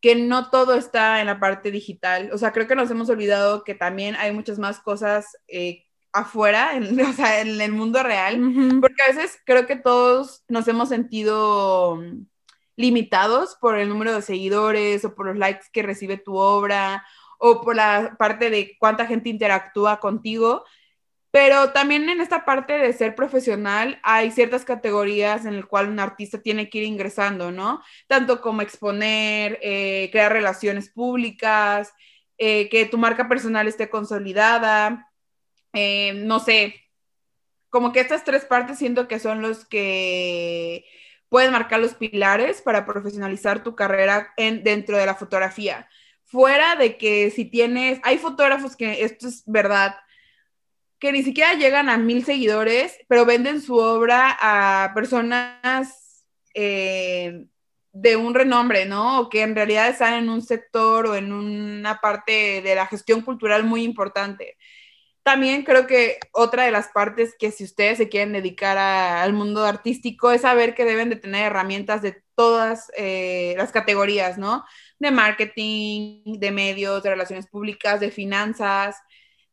que no todo está en la parte digital. O sea, creo que nos hemos olvidado que también hay muchas más cosas eh, afuera, en, (laughs) o sea, en el mundo real, porque a veces creo que todos nos hemos sentido limitados por el número de seguidores o por los likes que recibe tu obra o por la parte de cuánta gente interactúa contigo. Pero también en esta parte de ser profesional hay ciertas categorías en las cuales un artista tiene que ir ingresando, ¿no? Tanto como exponer, eh, crear relaciones públicas, eh, que tu marca personal esté consolidada, eh, no sé, como que estas tres partes siento que son los que pueden marcar los pilares para profesionalizar tu carrera en, dentro de la fotografía fuera de que si tienes, hay fotógrafos que esto es verdad, que ni siquiera llegan a mil seguidores, pero venden su obra a personas eh, de un renombre, ¿no? O que en realidad están en un sector o en una parte de la gestión cultural muy importante. También creo que otra de las partes que si ustedes se quieren dedicar al mundo artístico es saber que deben de tener herramientas de todas eh, las categorías, ¿no? de marketing, de medios, de relaciones públicas, de finanzas,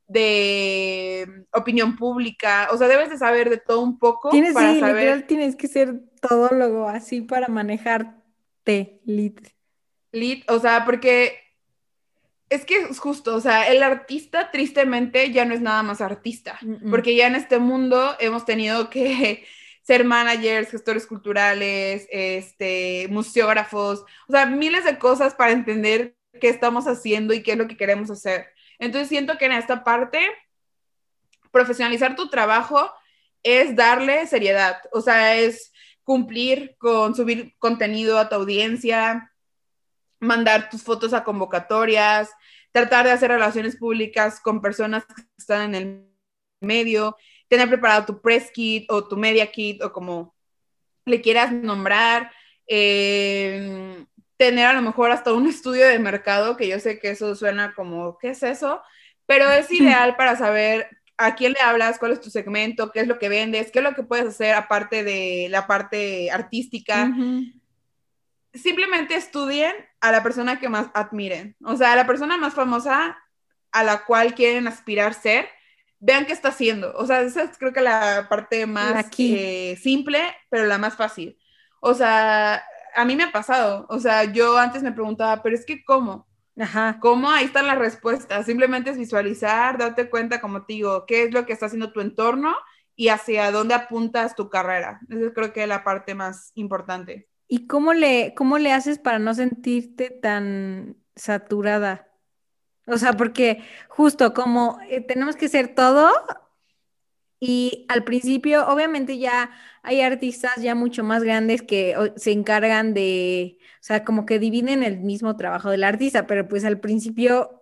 de opinión pública, o sea, debes de saber de todo un poco tienes, para saber... Literal, tienes que ser todólogo así para manejarte, lit. Lit, o sea, porque es que es justo, o sea, el artista tristemente ya no es nada más artista, porque ya en este mundo hemos tenido que (laughs) ser managers, gestores culturales, este, museógrafos, o sea, miles de cosas para entender qué estamos haciendo y qué es lo que queremos hacer. Entonces siento que en esta parte, profesionalizar tu trabajo es darle seriedad, o sea, es cumplir con subir contenido a tu audiencia, mandar tus fotos a convocatorias, tratar de hacer relaciones públicas con personas que están en el medio, tener preparado tu press kit o tu media kit o como le quieras nombrar, eh, tener a lo mejor hasta un estudio de mercado, que yo sé que eso suena como, ¿qué es eso? Pero es ideal para saber a quién le hablas, cuál es tu segmento, qué es lo que vendes, qué es lo que puedes hacer aparte de la parte artística. Simplemente estudien a la persona que más admiren, o sea, a la persona más famosa a la cual quieren aspirar ser vean qué está haciendo. O sea, esa es creo que la parte más eh, simple, pero la más fácil. O sea, a mí me ha pasado. O sea, yo antes me preguntaba, pero es que ¿cómo? Ajá. ¿Cómo? Ahí están las respuestas. Simplemente es visualizar, darte cuenta, como te digo, qué es lo que está haciendo tu entorno y hacia dónde apuntas tu carrera. Esa creo que es la parte más importante. ¿Y cómo le, cómo le haces para no sentirte tan saturada? O sea, porque justo como eh, tenemos que ser todo y al principio, obviamente ya hay artistas ya mucho más grandes que se encargan de, o sea, como que dividen el mismo trabajo del artista, pero pues al principio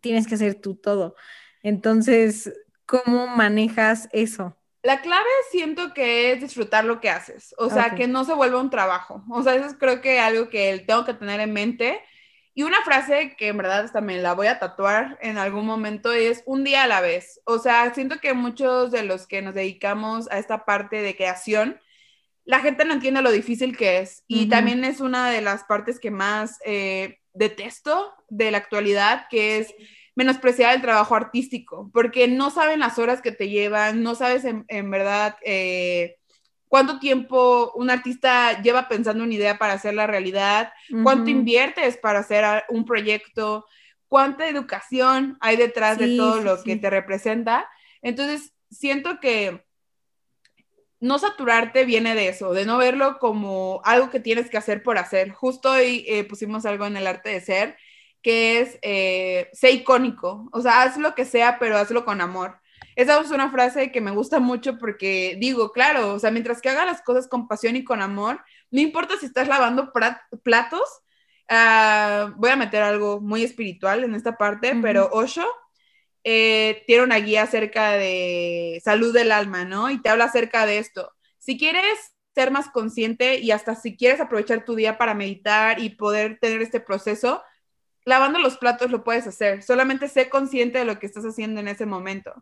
tienes que hacer tú todo. Entonces, ¿cómo manejas eso? La clave siento que es disfrutar lo que haces, o sea, que no se vuelva un trabajo. O sea, eso es creo que algo que tengo que tener en mente y una frase que en verdad también la voy a tatuar en algún momento es un día a la vez. O sea, siento que muchos de los que nos dedicamos a esta parte de creación, la gente no entiende lo difícil que es. Y también es una de las partes que más eh, detesto de la actualidad, que es menospreciar el trabajo artístico, porque no saben las horas que te llevan, no sabes en, verdad eh, cuánto tiempo un artista lleva pensando una idea para hacer la realidad, cuánto inviertes para hacer un proyecto, cuánta educación hay detrás de todo lo que te representa. Entonces, siento que no saturarte viene de eso, de no verlo como algo que tienes que hacer por hacer. Justo hoy eh, pusimos algo en el arte de ser que es, eh, sé icónico, o sea, haz lo que sea, pero hazlo con amor. Esa es una frase que me gusta mucho porque digo, claro, o sea, mientras que haga las cosas con pasión y con amor, no importa si estás lavando platos, ah, voy a meter algo muy espiritual en esta parte, pero Osho eh, tiene una guía acerca de salud del alma, ¿no? Y te habla acerca de esto. Si quieres ser más consciente y hasta si quieres aprovechar tu día para meditar y poder tener este proceso, lavando los platos lo puedes hacer, solamente sé consciente de lo que estás haciendo en ese momento.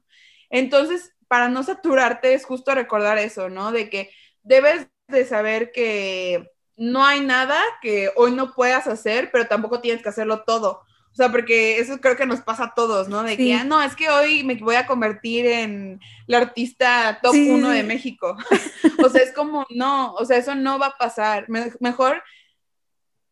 Entonces, para no saturarte es justo recordar eso, ¿no? De que debes de saber que no hay nada que hoy no puedas hacer, pero tampoco tienes que hacerlo todo. O sea, porque eso creo que nos pasa a todos, ¿no? De que, ah, no, es que hoy me voy a convertir en la artista top uno de México. (laughs) o sea, es como, no, o sea, eso no va a pasar. mejor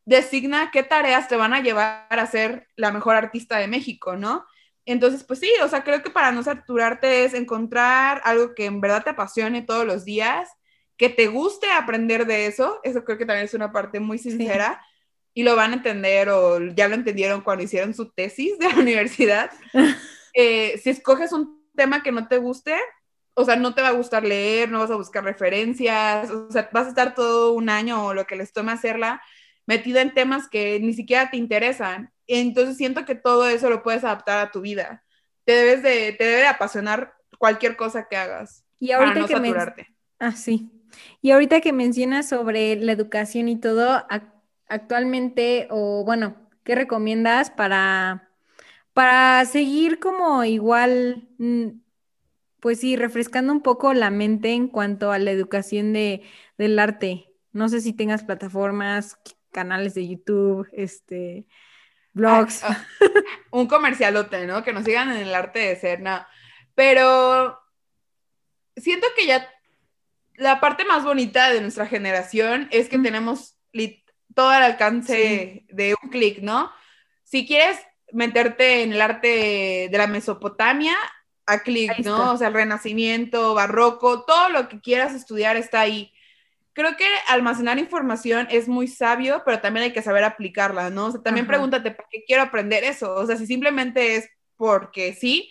designa qué tareas te van a llevar a ser la mejor artista de México, ¿no? Entonces, pues sí, o sea, creo que para no saturarte es encontrar algo que en verdad te apasione todos los días, que te guste aprender de eso, eso creo que también es una parte muy sincera, y lo van a entender o ya lo entendieron cuando hicieron su tesis de la universidad. (laughs) Eh, si escoges un tema que no te guste, o sea, no te va a gustar leer, no vas a buscar referencias, o sea, vas a estar todo un año o lo que les tome hacerla metida en temas que ni siquiera te interesan. Entonces siento que todo eso lo puedes adaptar a tu vida. Te debes de, te debe apasionar cualquier cosa que hagas. Y ahorita para no saturarte. Ah, sí. Y ahorita que mencionas sobre la educación y todo, actualmente, o bueno, ¿qué recomiendas para, para seguir como igual, mm, pues sí, refrescando un poco la mente en cuanto a la educación de, del arte? No sé si tengas plataformas canales de YouTube, este, blogs. Ah, ah, (laughs) un comercialote, ¿no? Que nos sigan en el arte de ser, no. Pero siento que ya la parte más bonita de nuestra generación es que tenemos todo al alcance de un clic, ¿no? Si quieres meterte en el arte de la Mesopotamia, a clic, ¿no? O sea, el renacimiento, barroco, todo lo que quieras estudiar está ahí creo que almacenar información es muy sabio, pero también hay que saber aplicarla, ¿no? O sea, también pregúntate, ¿para qué quiero aprender eso? O sea, si simplemente es porque sí,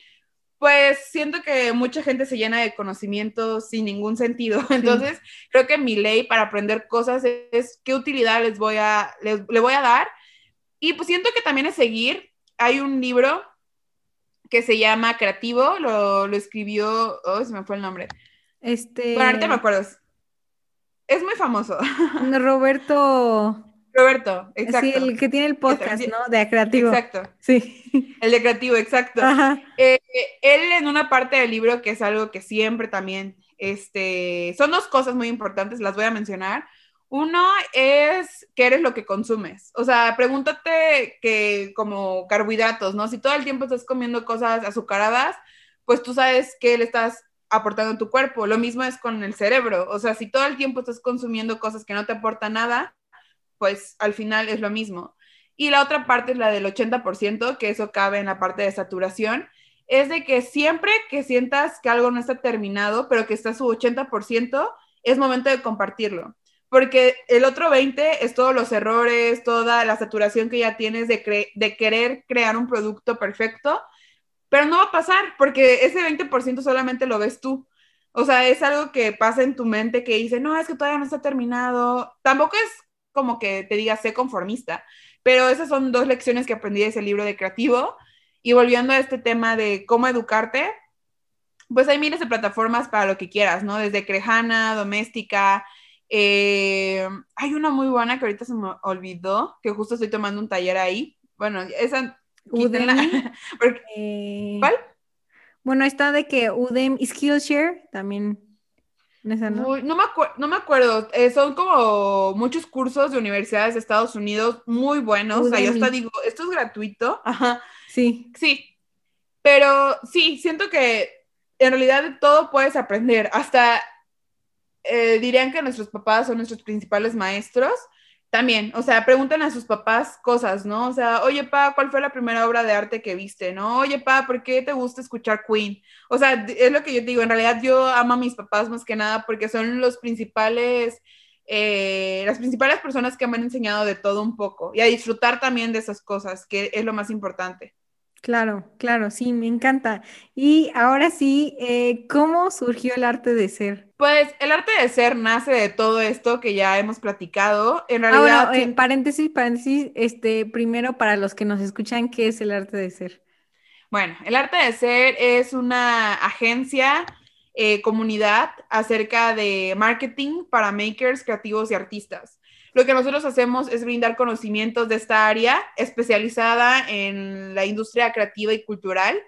pues siento que mucha gente se llena de conocimientos sin ningún sentido. (laughs) Entonces, creo que mi ley para aprender cosas es, qué utilidad les voy a, le voy a dar. Y pues siento que también es seguir. Hay un libro que se llama Creativo, lo, lo escribió, oh, se me fue el nombre. Este... Bueno, ahorita me acuerdo. Es muy famoso. Roberto. Roberto, exacto. Sí, el que tiene el podcast, ¿no? De creativo. Exacto. Sí. El de creativo, exacto. Eh, él en una parte del libro, que es algo que siempre también, este, son dos cosas muy importantes, las voy a mencionar. Uno es qué eres lo que consumes. O sea, pregúntate que como carbohidratos, ¿no? Si todo el tiempo estás comiendo cosas azucaradas, pues tú sabes que le estás aportando tu cuerpo. Lo mismo es con el cerebro. O sea, si todo el tiempo estás consumiendo cosas que no te aportan nada, pues al final es lo mismo. Y la otra parte es la del 80%, que eso cabe en la parte de saturación, es de que siempre que sientas que algo no está terminado, pero que está su 80%, es momento de compartirlo. Porque el otro 20 es todos los errores, toda la saturación que ya tienes de querer crear un producto perfecto pero no va a pasar porque ese 20% solamente lo ves tú. O sea, es algo que pasa en tu mente que dice, no, es que todavía no está terminado. Tampoco es como que te diga, sé conformista, pero esas son dos lecciones que aprendí de ese libro de creativo. Y volviendo a este tema de cómo educarte, pues hay miles de plataformas para lo que quieras, ¿no? Desde Crejana, Doméstica. Eh, hay una muy buena que ahorita se me olvidó, que justo estoy tomando un taller ahí. Bueno, esa Udemy. (laughs) Eh, ¿Cuál? Bueno, está de que Udemy y Skillshare también. no? me me acuerdo. Eh, son como muchos cursos de universidades de Estados Unidos muy buenos. O sea, yo hasta digo, esto es gratuito. Ajá. (laughs) Sí. Sí. Pero sí, siento que en realidad de todo puedes aprender. Hasta eh, dirían que nuestros papás son nuestros principales maestros. También, o sea, preguntan a sus papás cosas, ¿no? O sea, oye, pa, ¿cuál fue la primera obra de arte que viste, no? Oye, pa, ¿por qué te gusta escuchar Queen? O sea, es lo que yo te digo, en realidad yo amo a mis papás más que nada porque son los principales, eh, las principales personas que me han enseñado de todo un poco y a disfrutar también de esas cosas, que es lo más importante. Claro, claro, sí, me encanta. Y ahora sí, eh, ¿cómo surgió el arte de ser? Pues el arte de ser nace de todo esto que ya hemos platicado. En Ah, realidad, bueno, eh, paréntesis, paréntesis, este, primero para los que nos escuchan, ¿qué es el arte de ser? Bueno, el arte de ser es una agencia, eh, comunidad acerca de marketing para makers, creativos y artistas. Lo que nosotros hacemos es brindar conocimientos de esta área especializada en la industria creativa y cultural.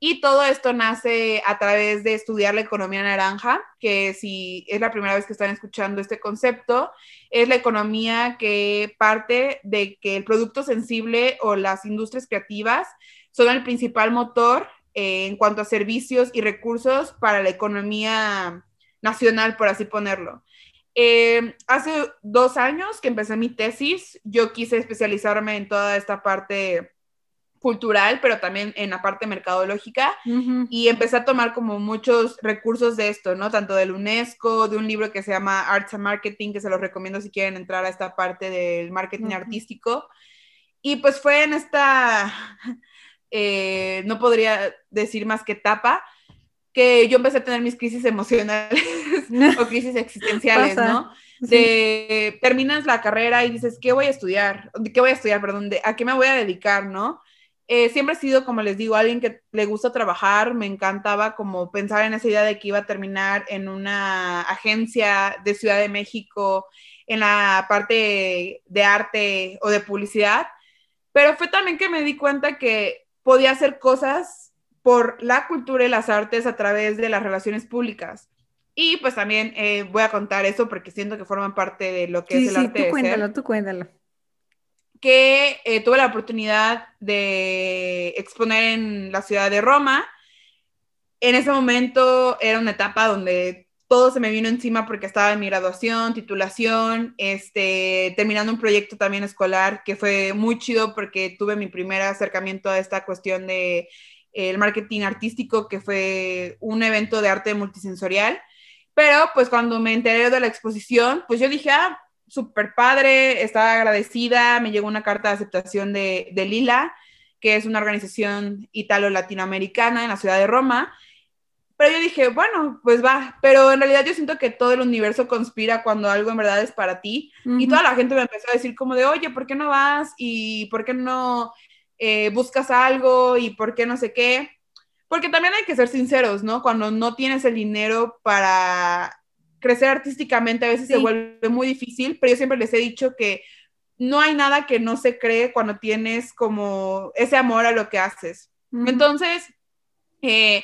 Y todo esto nace a través de estudiar la economía naranja, que si es la primera vez que están escuchando este concepto, es la economía que parte de que el producto sensible o las industrias creativas son el principal motor eh, en cuanto a servicios y recursos para la economía nacional, por así ponerlo. Eh, hace dos años que empecé mi tesis, yo quise especializarme en toda esta parte cultural, pero también en la parte mercadológica Ujú. y empecé a tomar como muchos recursos de esto, ¿no? Tanto del UNESCO, de un libro que se llama Arts and Marketing, que se los recomiendo si quieren entrar a esta parte del marketing Ujú. artístico. Y pues fue en esta, (laughs) eh, no podría decir más que etapa, que yo empecé a tener mis crisis emocionales (laughs) o crisis existenciales, Pasa, ¿no? Sí. De terminas la carrera y dices, ¿qué voy a estudiar? ¿Qué voy a estudiar? Perdón, de, ¿a qué me voy a dedicar, no? Eh, siempre he sido, como les digo, alguien que le gusta trabajar, me encantaba como pensar en esa idea de que iba a terminar en una agencia de Ciudad de México, en la parte de arte o de publicidad, pero fue también que me di cuenta que podía hacer cosas por la cultura y las artes a través de las relaciones públicas. Y pues también eh, voy a contar eso porque siento que forman parte de lo que Sí, es el sí, arte tú de cuéntalo, ser tú cuéntalo. que eh, tuve la oportunidad de exponer en la ciudad de Roma. En ese momento era una etapa donde todo se me vino encima porque estaba en mi graduación, titulación, este, terminando un proyecto también escolar que fue muy chido porque tuve mi primer acercamiento a esta cuestión de el marketing artístico, que fue un evento de arte multisensorial. Pero pues cuando me enteré de la exposición, pues yo dije, ah, súper padre, estaba agradecida, me llegó una carta de aceptación de, de Lila, que es una organización italo-latinoamericana en la ciudad de Roma. Pero yo dije, bueno, pues va, pero en realidad yo siento que todo el universo conspira cuando algo en verdad es para ti. Ujú. Y toda la gente me empezó a decir como de, oye, ¿por qué no vas? ¿Y por qué no eh, buscas algo? ¿Y por qué no sé qué? Porque también hay que ser sinceros, ¿no? Cuando no tienes el dinero para crecer artísticamente, a veces Sí. se vuelve muy difícil, pero yo siempre les he dicho que no hay nada que no se cree cuando tienes como ese amor a lo que haces. Entonces, eh,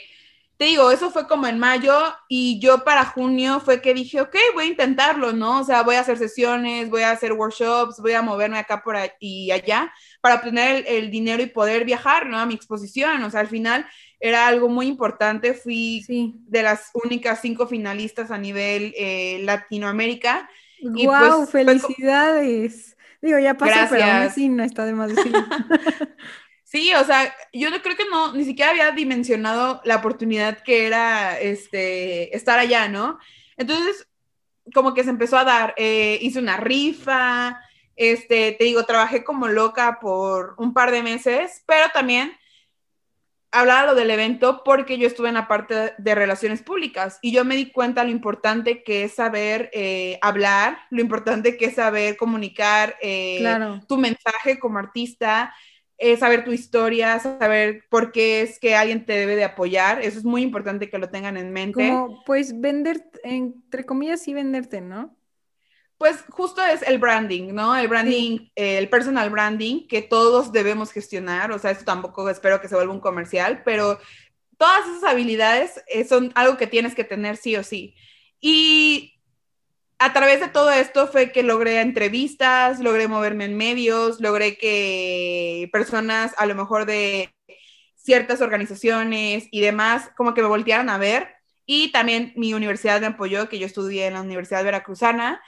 te digo, eso fue como en mayo y yo para junio fue que dije, ok, voy a intentarlo, ¿no? O sea, voy a hacer sesiones, voy a hacer workshops, voy a moverme acá por ahí y allá para obtener el, el dinero y poder viajar, ¿no? A mi exposición. O sea, al final era algo muy importante. Fui Sí. de las únicas cinco finalistas a nivel eh, Latinoamérica. Y ¡Wow! pues, felicidades. Digo, ya pasó, pero aún Gracias. así no está de más decirlo. (laughs) Sí, o sea, yo no creo que no, ni siquiera había dimensionado la oportunidad que era este, estar allá, ¿no? Entonces, como que se empezó a dar, eh, hice una rifa, este, te digo, trabajé como loca por un par de meses, pero también hablaba lo del evento porque yo estuve en la parte de relaciones públicas y yo me di cuenta lo importante que es saber eh, hablar, lo importante que es saber comunicar eh, Claro. tu mensaje como artista, eh, saber tu historia, saber por qué es que alguien te debe de apoyar. Eso es muy importante que lo tengan en mente. Como, pues, vender, entre comillas, sí venderte, ¿no? Pues justo es el branding, ¿no? El branding, eh, el personal branding que todos debemos gestionar. O sea, esto tampoco espero que se vuelva un comercial, pero todas esas habilidades eh, son algo que tienes que tener sí o sí. Y a través de todo esto fue que logré entrevistas, logré moverme en medios, logré que personas a lo mejor de ciertas organizaciones y demás, como que me voltearon a ver. Y también mi universidad me apoyó, que yo estudié en la Universidad Veracruzana.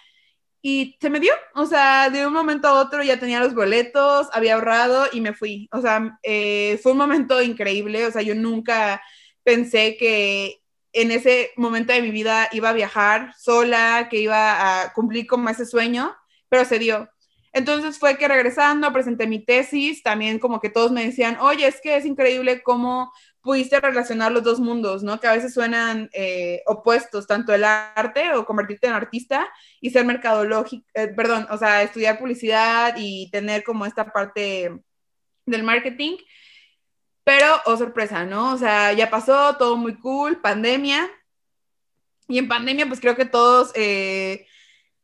Y se me dio, o sea, de un momento a otro ya tenía los boletos, había ahorrado y me fui. O sea, eh, fue un momento increíble, o sea, yo nunca pensé que en ese momento de mi vida iba a viajar sola, que iba a cumplir con ese sueño, pero se dio. Entonces fue que regresando, presenté mi tesis, también como que todos me decían, oye, es que es increíble cómo pudiste relacionar los dos mundos, ¿no? Que a veces suenan eh, opuestos, tanto el arte o convertirte en artista y ser mercadológico, eh, perdón, o sea, estudiar publicidad y tener como esta parte del marketing. Pero, oh sorpresa, ¿no? O sea, ya pasó, todo muy cool, pandemia. Y en pandemia, pues creo que todos eh,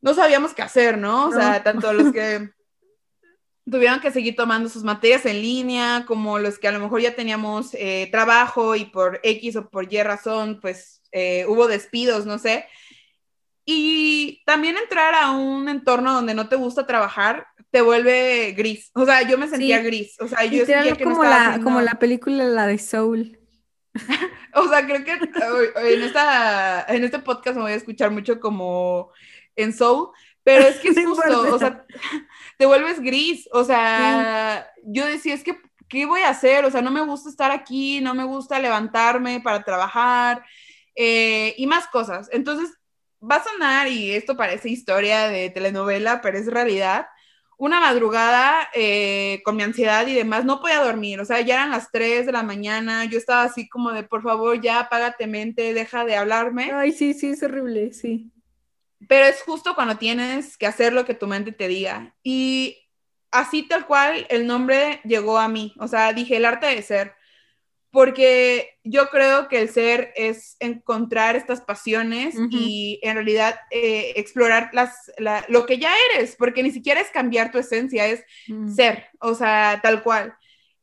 no sabíamos qué hacer, ¿no? O sea, tanto los que (laughs) tuvieron que seguir tomando sus materias en línea, como los que a lo mejor ya teníamos eh, trabajo y por X o por Y razón, pues eh, hubo despidos, no sé. Y también entrar a un entorno donde no te gusta trabajar te vuelve gris. O sea, yo me sentía gris. O sea, yo sentía que como, la, como la película, la de Soul. (laughs) o sea, creo que en, esta, en este podcast me voy a escuchar mucho como en Soul, pero es (laughs) que es justo, o sea, (laughs) te vuelves gris, o sea, yo decía, es que, ¿qué voy a hacer? O sea, no me gusta estar aquí, no me gusta levantarme para trabajar eh, y más cosas. Entonces, va a sonar, y esto parece historia de telenovela, pero es realidad. Una madrugada eh, con mi ansiedad y demás, no podía dormir, o sea, ya eran las 3 de la mañana, yo estaba así como de, por favor, ya apágate mente, deja de hablarme. Ay, sí, sí, es horrible, sí. Pero es justo cuando tienes que hacer lo que tu mente te diga. Y así tal cual el nombre llegó a mí. O sea, dije el arte de ser. Porque yo creo que el ser es encontrar estas pasiones y en realidad eh, explorar las, lo que ya eres, porque ni siquiera es cambiar tu esencia, es mm. ser, o sea, tal cual.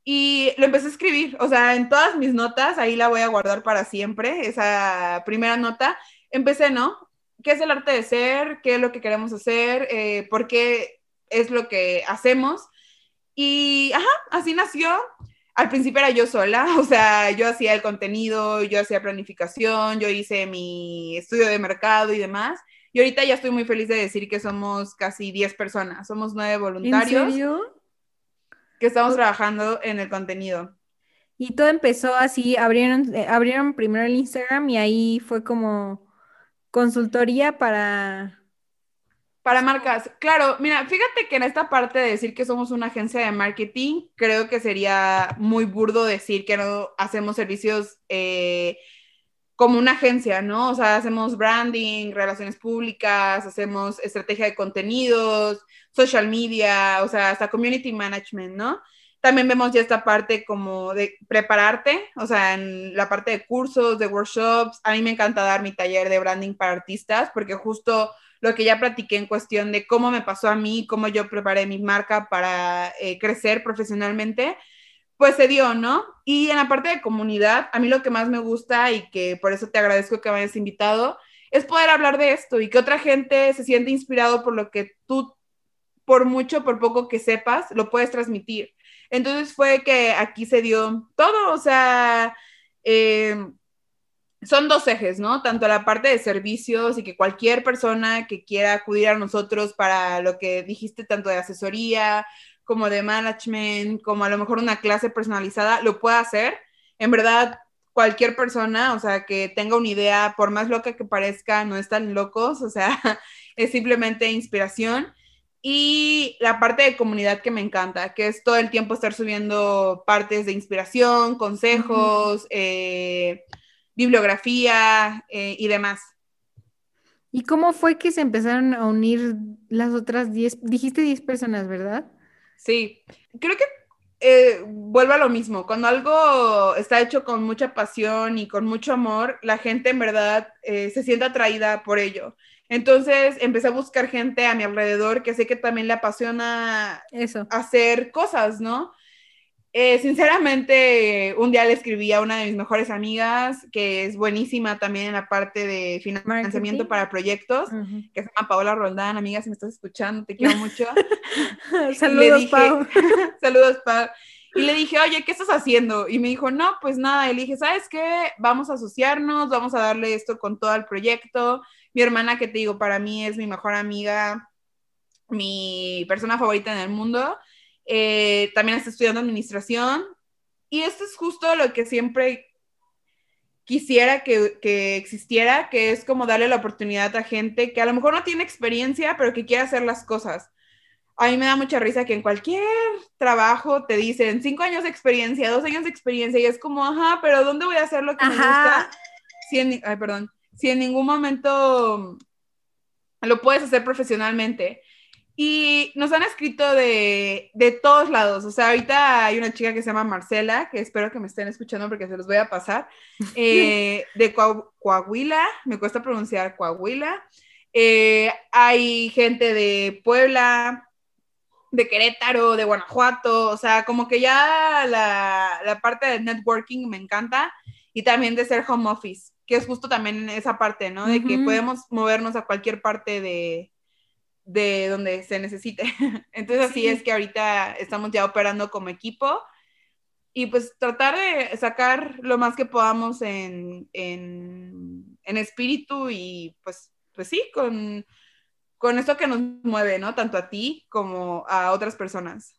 Y lo empecé a escribir, o sea, en todas mis notas, ahí la voy a guardar para siempre, esa primera nota, empecé, ¿no? Qué es el arte de ser, qué es lo que queremos hacer, eh, por qué es lo que hacemos. Y, ajá, así nació. Al principio era yo sola, (laughs) o sea, yo hacía el contenido, yo hacía planificación, yo hice mi estudio de mercado y demás. Y ahorita ya estoy muy feliz de decir que somos casi 10 personas, somos nueve voluntarios. ¿En serio? Que estamos trabajando en el contenido. Y todo empezó así, abrieron, eh, abrieron primero el Instagram y ahí fue como Consultoría para... Para marcas. Claro, mira, fíjate que en esta parte de decir que somos una agencia de marketing, creo que sería muy burdo decir que no hacemos servicios eh, como una agencia, ¿no? O sea, hacemos branding, relaciones públicas, hacemos estrategia de contenidos, social media, o sea, hasta community management, ¿no? También vemos ya esta parte como de prepararte, o sea, en la parte de cursos, de workshops. A mí me encanta dar mi taller de branding para artistas porque justo lo que ya platiqué en cuestión de cómo me pasó a mí, cómo yo preparé mi marca para eh, crecer profesionalmente, pues se dio, ¿no? Y en la parte de comunidad, a mí lo que más me gusta y que por eso te agradezco que me hayas invitado, es poder hablar de esto y que otra gente se siente inspirado por lo que tú, por mucho, por poco que sepas, lo puedes transmitir. Entonces fue que aquí se dio todo, o sea, eh, son dos ejes, ¿no? Tanto la parte de servicios y que cualquier persona que quiera acudir a nosotros para lo que dijiste, tanto de asesoría como de management, como a lo mejor una clase personalizada, lo pueda hacer. En verdad, cualquier persona, o sea, que tenga una idea, por más loca que parezca, no están locos, o sea, (laughs) es simplemente inspiración y la parte de comunidad que me encanta, que es todo el tiempo estar subiendo partes de inspiración, consejos, eh, bibliografía eh, y demás. ¿Y cómo fue que se empezaron a unir las otras 10? Dijiste 10 personas, ¿verdad? Sí, creo que eh, vuelve a lo mismo. Cuando algo está hecho con mucha pasión y con mucho amor, la gente en verdad se siente atraída por ello. Entonces empecé a buscar gente a mi alrededor que sé que también le apasiona Eso. hacer cosas, ¿no? Eh, sinceramente, un día le escribí a una de mis mejores amigas, que es buenísima también en la parte de financiamiento para proyectos, que se llama Paola Roldán. Amiga, si me estás escuchando, te quiero mucho. (laughs) saludos, Pau. (laughs) saludos, Pau. Y le dije, oye, ¿qué estás haciendo? Y me dijo, no, pues nada. Y le dije, ¿sabes qué? Vamos a asociarnos, vamos a darle esto con todo el proyecto. Mi hermana, que te digo, para mí es mi mejor amiga, mi persona favorita en el mundo. Eh, también está estudiando administración. Y esto es justo lo que siempre quisiera que, que, existiera, que es como darle la oportunidad a gente que a lo mejor no tiene experiencia, pero que quiere hacer las cosas a mí me da mucha risa que en cualquier trabajo te dicen cinco años de experiencia, dos años de experiencia, y es como, ajá, pero ¿dónde voy a hacer lo que me gusta? Si en, ay, perdón, si en ningún momento lo puedes hacer profesionalmente. Y nos han escrito de, de, todos lados. O sea, ahorita hay una chica que se llama Marcela, que espero que me estén escuchando porque se los voy a pasar, (laughs) eh, de Coahuila, me cuesta pronunciar Coahuila. Eh, hay gente de Puebla, de Querétaro, de Guanajuato, o sea, como que ya la, parte de networking me encanta y también de ser home office, que es justo también esa parte, ¿no? De que podemos movernos a cualquier parte de, de donde se necesite. (laughs) Entonces así es que ahorita estamos ya operando como equipo y pues tratar de sacar lo más que podamos en, en, en espíritu y pues, pues sí, con con esto que nos mueve, ¿no? Tanto a ti como a otras personas.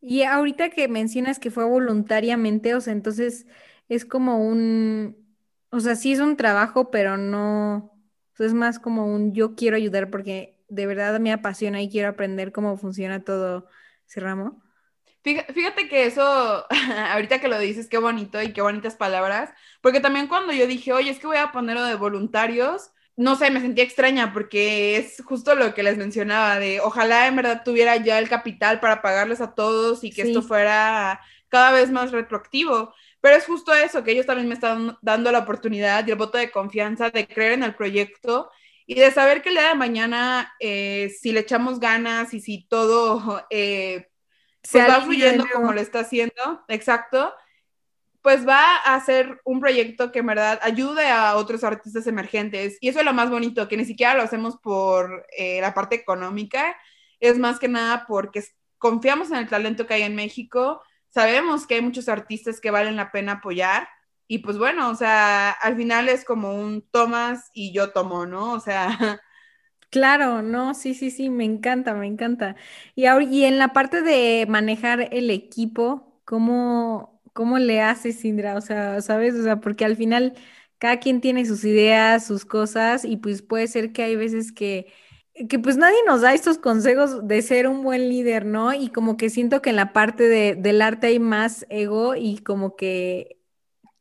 Y ahorita que mencionas que fue voluntariamente, o sea, entonces es como un, o sea, sí es un trabajo, pero no, o sea, es más como un yo quiero ayudar porque de verdad me apasiona y quiero aprender cómo funciona todo ese ramo. Fíjate que eso, (laughs) ahorita que lo dices, qué bonito y qué bonitas palabras, porque también cuando yo dije, oye, es que voy a ponerlo de voluntarios, no sé, me sentía extraña porque es justo lo que les mencionaba, de ojalá en verdad tuviera ya el capital para pagarles a todos y que esto fuera cada vez más retroactivo. Pero es justo eso, que ellos también me están dando la oportunidad y el voto de confianza de creer en el proyecto y de saber que el día de mañana, eh, si le echamos ganas y si todo (laughs) eh, pues va fluyendo como lo está haciendo, exacto, pues va a ser un proyecto que en verdad ayude a otros artistas emergentes. Y eso es lo más bonito, que ni siquiera lo hacemos por eh, la parte económica, es más que nada porque confiamos en el talento que hay en México, sabemos que hay muchos artistas que valen la pena apoyar. Y pues bueno, o sea, al final es como un tomas y yo tomo, ¿no? O sea... (laughs) Claro, no, sí, sí, sí, me encanta, me encanta. Y, y en la parte de manejar el equipo, ¿cómo, ¿Cómo le haces, Indra? O sea, ¿sabes? O sea, porque al final cada quien tiene sus ideas, sus cosas, y pues puede ser que hay veces que, que pues nadie nos da estos consejos de ser un buen líder, ¿no? Y como que siento que en la parte de, del arte hay más ego y como que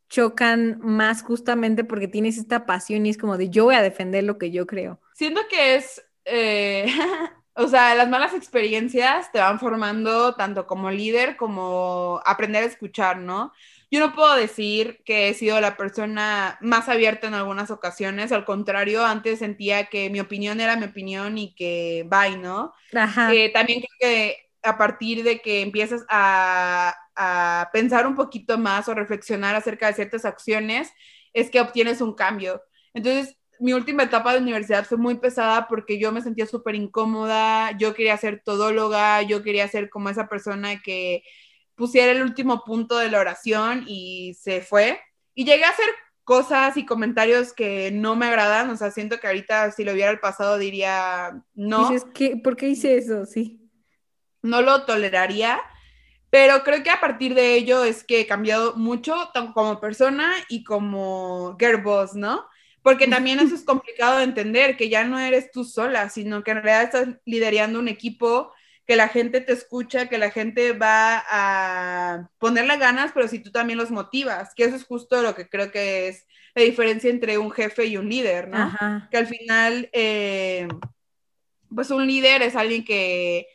chocan más justamente porque tienes esta pasión y es como de yo voy a defender lo que yo creo. Siento que es... Eh, (laughs) O sea, las malas experiencias te van formando tanto como líder como aprender a escuchar, ¿no? Yo no puedo decir que he sido la persona más abierta en algunas ocasiones, al contrario, antes sentía que mi opinión era mi opinión y que bye, ¿no? Ajá. Eh, también creo que a partir de que empiezas a, a pensar un poquito más o reflexionar acerca de ciertas acciones, es que obtienes un cambio. Entonces, mi última etapa de universidad fue muy pesada porque yo me sentía súper incómoda, yo quería ser todóloga, yo quería ser como esa persona que pusiera el último punto de la oración y se fue. Y llegué a hacer cosas y comentarios que no me agradan, o sea, siento que ahorita si lo viera el pasado diría no. Dices, ¿qué? ¿por qué hice eso? Sí. No lo toleraría, pero creo que a partir de ello es que he cambiado mucho, tanto como persona y como girl boss, ¿no? Porque (laughs) también eso es complicado de entender, que ya no eres tú sola, sino que en realidad estás liderando un equipo, que la gente te escucha, que la gente va a ponerle ganas, pero si tú también los motivas, que eso es justo lo que creo que es la diferencia entre un jefe y un líder, ¿no? Que al final, eh, pues un líder es alguien que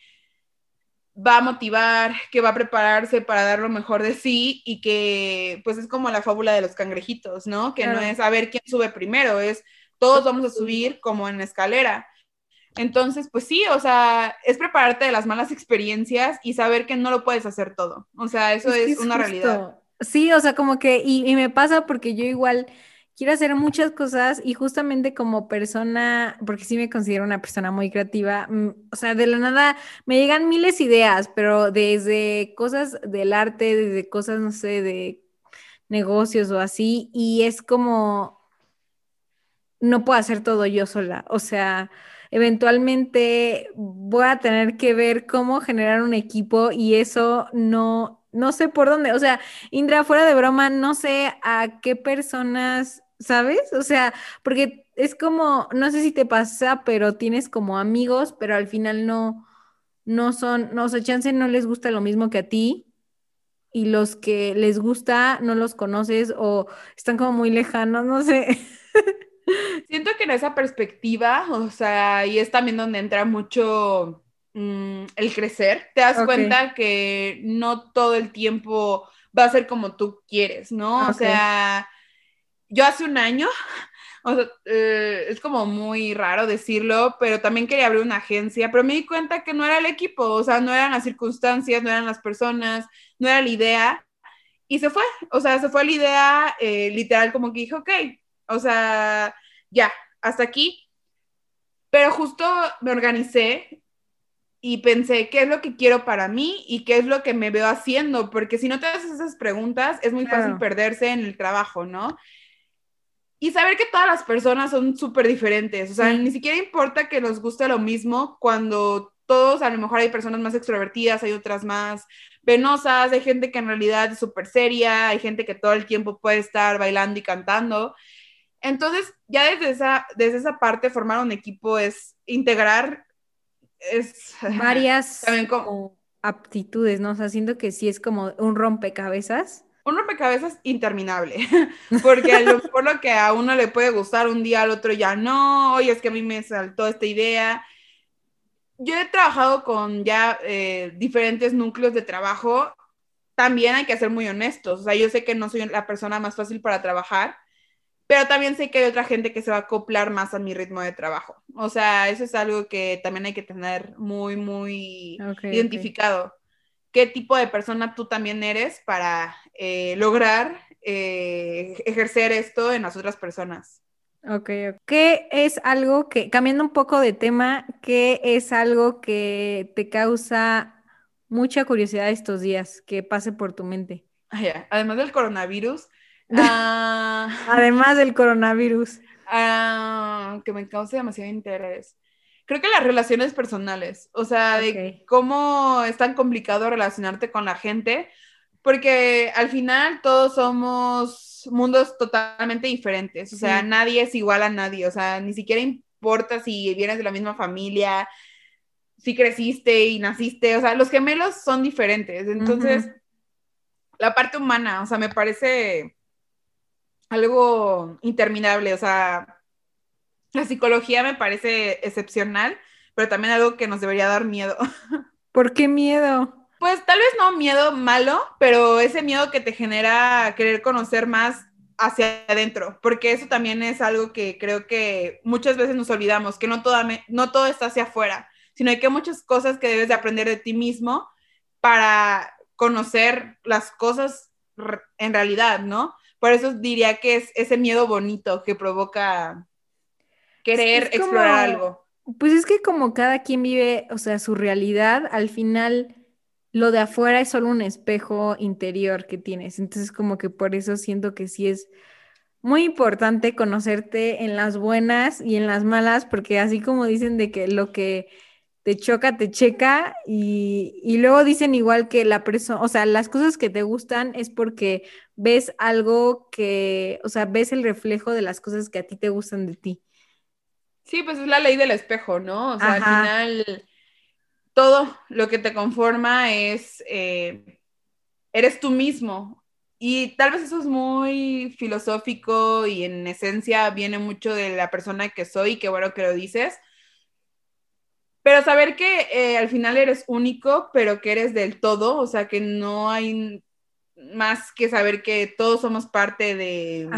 va a motivar, que va a prepararse para dar lo mejor de sí y que pues es como la fábula de los cangrejitos, ¿no? Que no es a ver quién sube primero, es todos vamos a subir como en escalera. Entonces, pues sí, o sea, es prepararte de las malas experiencias y saber que no lo puedes hacer todo. O sea, eso es, una realidad. Sí, o sea, como que, y, y me pasa porque yo igual quiero hacer muchas cosas y justamente como persona, porque sí me considero una persona muy creativa, mm, o sea, de la nada me llegan miles de ideas, pero desde cosas del arte, desde cosas, no sé, de negocios o así, y es como, no puedo hacer todo yo sola, o sea, eventualmente voy a tener que ver cómo generar un equipo y eso no, no sé por dónde, o sea, Indra, fuera de broma, no sé a qué personas ¿sabes? O sea, porque es como, no sé si te pasa, pero tienes como amigos, pero al final no, no son, no, o sea, chance no les gusta lo mismo que a ti y los que les gusta no los conoces o están como muy lejanos, no sé. (laughs) (laughs) Siento que en esa perspectiva, o sea, y es también donde entra mucho mm, el crecer, te das cuenta que no todo el tiempo va a ser como tú quieres, ¿no? O sea, yo hace un año, (laughs) eh, es como muy raro decirlo, pero también quería abrir una agencia, pero me di cuenta que no era el equipo, o sea, no eran las circunstancias, no eran las personas, no era la idea. Y se fue, o sea, se fue la idea eh, literal como que dije, ok, o sea, ya, hasta aquí. Pero justo me organicé y pensé, ¿qué es lo que quiero para mí y qué es lo que me veo haciendo? Porque si no te haces esas preguntas, es muy fácil perderse en el trabajo, ¿no? y saber que todas las personas son súper diferentes. O sea, ni siquiera importa que nos guste lo mismo cuando todos, a lo mejor hay personas más extrovertidas, hay otras más venosas, hay gente que en realidad es súper seria, hay gente que todo el tiempo puede estar bailando y cantando. Entonces, ya desde esa, desde esa parte, formar un equipo es integrar, es... (laughs) Varias también como... aptitudes, ¿no? O sea, siento que sí es como un rompecabezas un rompecabezas interminable, (laughs) porque por lo que a uno le puede gustar un día, al otro ya no, oye, es que a mí me saltó esta idea. Yo he trabajado con ya eh, diferentes núcleos de trabajo, también hay que ser muy honestos, o sea, yo sé que no soy la persona más fácil para trabajar, pero también sé que hay otra gente que se va a acoplar más a mi ritmo de trabajo. O sea, eso es algo que también hay que tener muy, muy identificado qué tipo de persona tú también eres para eh, lograr eh, ejercer esto en las otras personas. Ok, ¿qué es algo que, cambiando un poco de tema, qué es algo que te causa mucha curiosidad estos días, que pase por tu mente? Ah, Además del coronavirus. Ah, (laughs) Además del coronavirus. Ah, que me cause demasiado interés. Creo que las relaciones personales, o sea, de cómo es tan complicado relacionarte con la gente, porque al final todos somos mundos totalmente diferentes, o sea, nadie es igual a nadie, o sea, ni siquiera importa si vienes de la misma familia, si creciste y naciste, o sea, los gemelos son diferentes, entonces, la parte humana, o sea, me parece algo interminable, o sea, la psicología me parece excepcional, pero también algo que nos debería dar miedo. (laughs) ¿Por qué miedo? Pues tal vez no miedo malo, pero ese miedo que te genera querer conocer más hacia adentro, porque eso también es algo que creo que muchas veces nos olvidamos, que no, toda, no todo está hacia afuera, sino que hay muchas cosas que debes de aprender de ti mismo para conocer las cosas en realidad, ¿no? Por eso diría que es ese miedo bonito que provoca querer explorar algo. Pues es que como cada quien vive, o sea, su realidad, al final lo de afuera es solo un espejo interior que tienes. Entonces como que por eso siento que sí es muy importante conocerte en las buenas y en las malas, porque así como dicen de que lo que te choca, te checa, y, y luego dicen igual que la persona, o sea, las cosas que te gustan es porque ves algo que, o sea, ves el reflejo de las cosas que a ti te gustan de ti. Sí, pues es la ley del espejo, ¿no? O sea, al final todo lo que te conforma es, eh, eres tú mismo. Y tal vez eso es muy filosófico y en esencia viene mucho de la persona que soy, qué bueno que lo dices. Pero saber que eh, al final eres único, pero que eres del todo, o sea, que no hay más que saber que todos somos parte de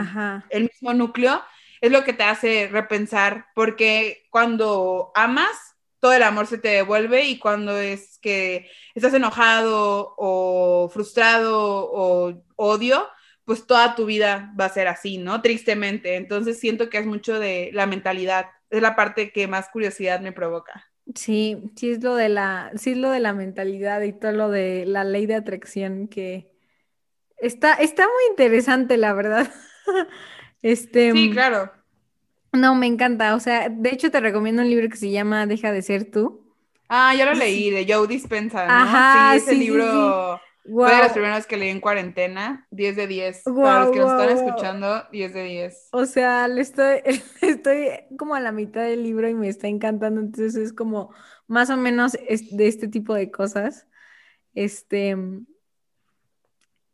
el mismo núcleo, es lo que te hace repensar, porque cuando amas, todo el amor se te devuelve y cuando es que estás enojado o frustrado o odio, pues toda tu vida va a ser así, ¿no? Tristemente. Entonces siento que es mucho de la mentalidad, es la parte que más curiosidad me provoca. Sí, sí es lo de la, sí es lo de la mentalidad y todo lo de la ley de atracción que está, está muy interesante, la verdad. (laughs) Este, sí, claro. No, me encanta. O sea, de hecho te recomiendo un libro que se llama Deja de ser tú. Ah, ya lo leí, de Joe Dispensa, ¿no? Ajá, sí, ese libro fue de las primeras que leí en cuarentena, 10 de 10. Para los que nos están escuchando, 10 de 10. O sea, le estoy, (laughs) estoy como a la mitad del libro y me está encantando, entonces es como más o menos de este tipo de cosas. Este,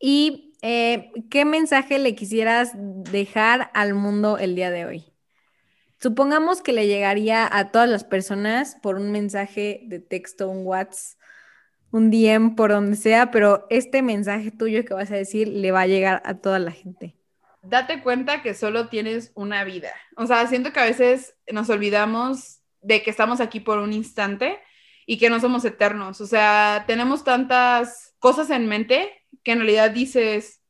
y eh, ¿qué mensaje le quisieras dejar al mundo el día de hoy? Supongamos que le llegaría a todas las personas por un mensaje de texto, un WhatsApp un DM por donde sea, pero este mensaje tuyo que vas a decir le va a llegar a toda la gente. Date cuenta que solo tienes una vida. O sea, siento que a veces nos olvidamos de que estamos aquí por un instante y que no somos eternos. O sea, tenemos tantas cosas en mente que en realidad dices,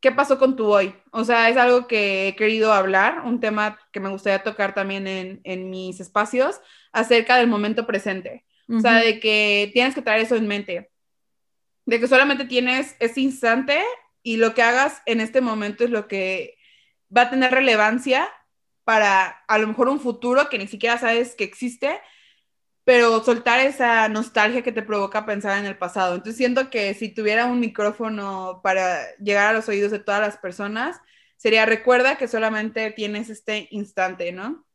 ¿qué pasó con tu hoy? O sea, es algo que he querido hablar, un tema que me gustaría tocar también en, en mis espacios acerca del momento presente. O sea, de que tienes que traer eso en mente. De que solamente tienes ese instante y lo que hagas en este momento es lo que va a tener relevancia para a lo mejor un futuro que ni siquiera sabes que existe, pero soltar esa nostalgia que te provoca pensar en el pasado. Entonces siento que si tuviera un micrófono para llegar a los oídos de todas las personas, sería recuerda que solamente tienes este instante, ¿no?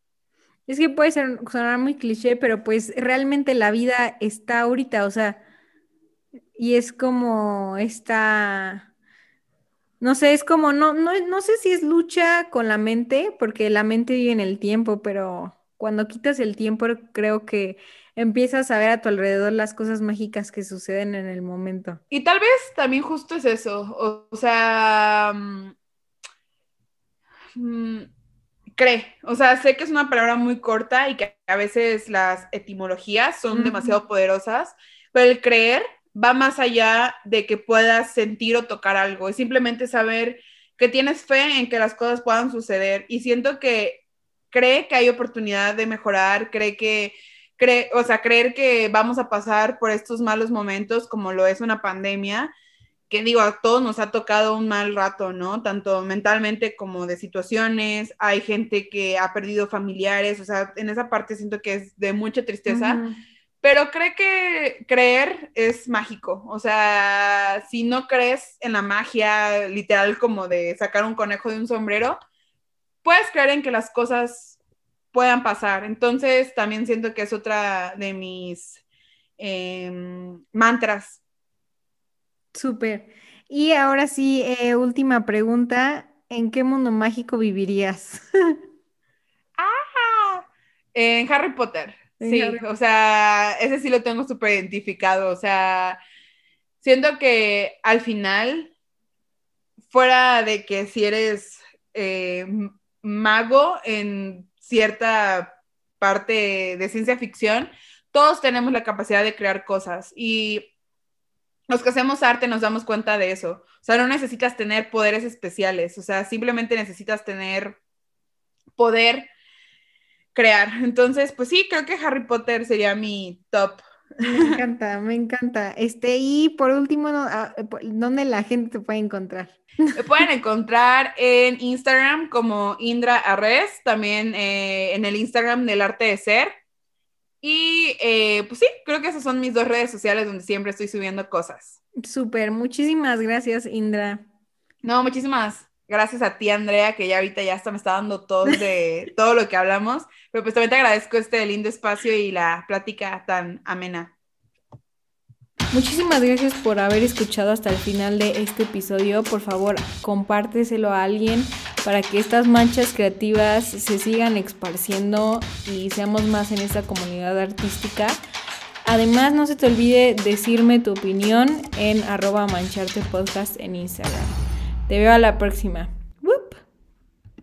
Es que puede ser, sonar muy cliché, pero pues realmente la vida está ahorita, o sea, y es como esta, no sé, es como, no, no, no sé si es lucha con la mente, porque la mente vive en el tiempo, pero cuando quitas el tiempo creo que empiezas a ver a tu alrededor las cosas mágicas que suceden en el momento. Y tal vez también justo es eso, o, sea... Mm, cree. O sea, sé que es una palabra muy corta y que a veces las etimologías son demasiado poderosas, pero el creer va más allá de que puedas sentir o tocar algo. Es simplemente saber que tienes fe en que las cosas puedan suceder. Y siento que cree que hay oportunidad de mejorar, cree que, cree, o sea, creer que vamos a pasar por estos malos momentos como lo es una pandemia que digo, a todos nos ha tocado un mal rato, ¿no? Tanto mentalmente como de situaciones, hay gente que ha perdido familiares, o sea, en esa parte siento que es de mucha tristeza, pero cree que creer es mágico, o sea, si no crees en la magia literal como de sacar un conejo de un sombrero, puedes creer en que las cosas puedan pasar, entonces también siento que es otra de mis em, mantras Súper. Y ahora sí, eh, última pregunta. ¿En qué mundo mágico vivirías? (laughs) ah, en Harry Potter. sí, o sea, ese sí lo tengo súper identificado. O sea, siento que al final, fuera de que si eres eh, mago en cierta parte de ciencia ficción, todos tenemos la capacidad de crear cosas. Y los que hacemos arte nos damos cuenta de eso. O sea, no necesitas tener poderes especiales, o sea, simplemente necesitas tener poder crear. Entonces, pues sí, creo que Harry Potter sería mi top. Me encanta, me encanta. Este, y por último, ah, ¿dónde la gente te puede encontrar? Me pueden encontrar en Instagram como Indra Arres, también eh, en el Instagram del Arte de Ser. Y eh, pues sí, creo que esas son mis dos redes sociales donde siempre estoy subiendo cosas. Súper, muchísimas gracias, Indra. No, muchísimas gracias a ti, Andrea, que ya ahorita ya hasta me está dando todo de (laughs) todo lo que hablamos. Pero pues también te agradezco este lindo espacio y la plática tan amena. Muchísimas gracias por haber escuchado hasta el final de este episodio. Por favor, compárteselo a alguien para que estas manchas creativas se sigan esparciendo y seamos más en esta comunidad artística. Además, no se te olvide decirme tu opinión en arroba mancharte podcast en Instagram. Te veo a la próxima.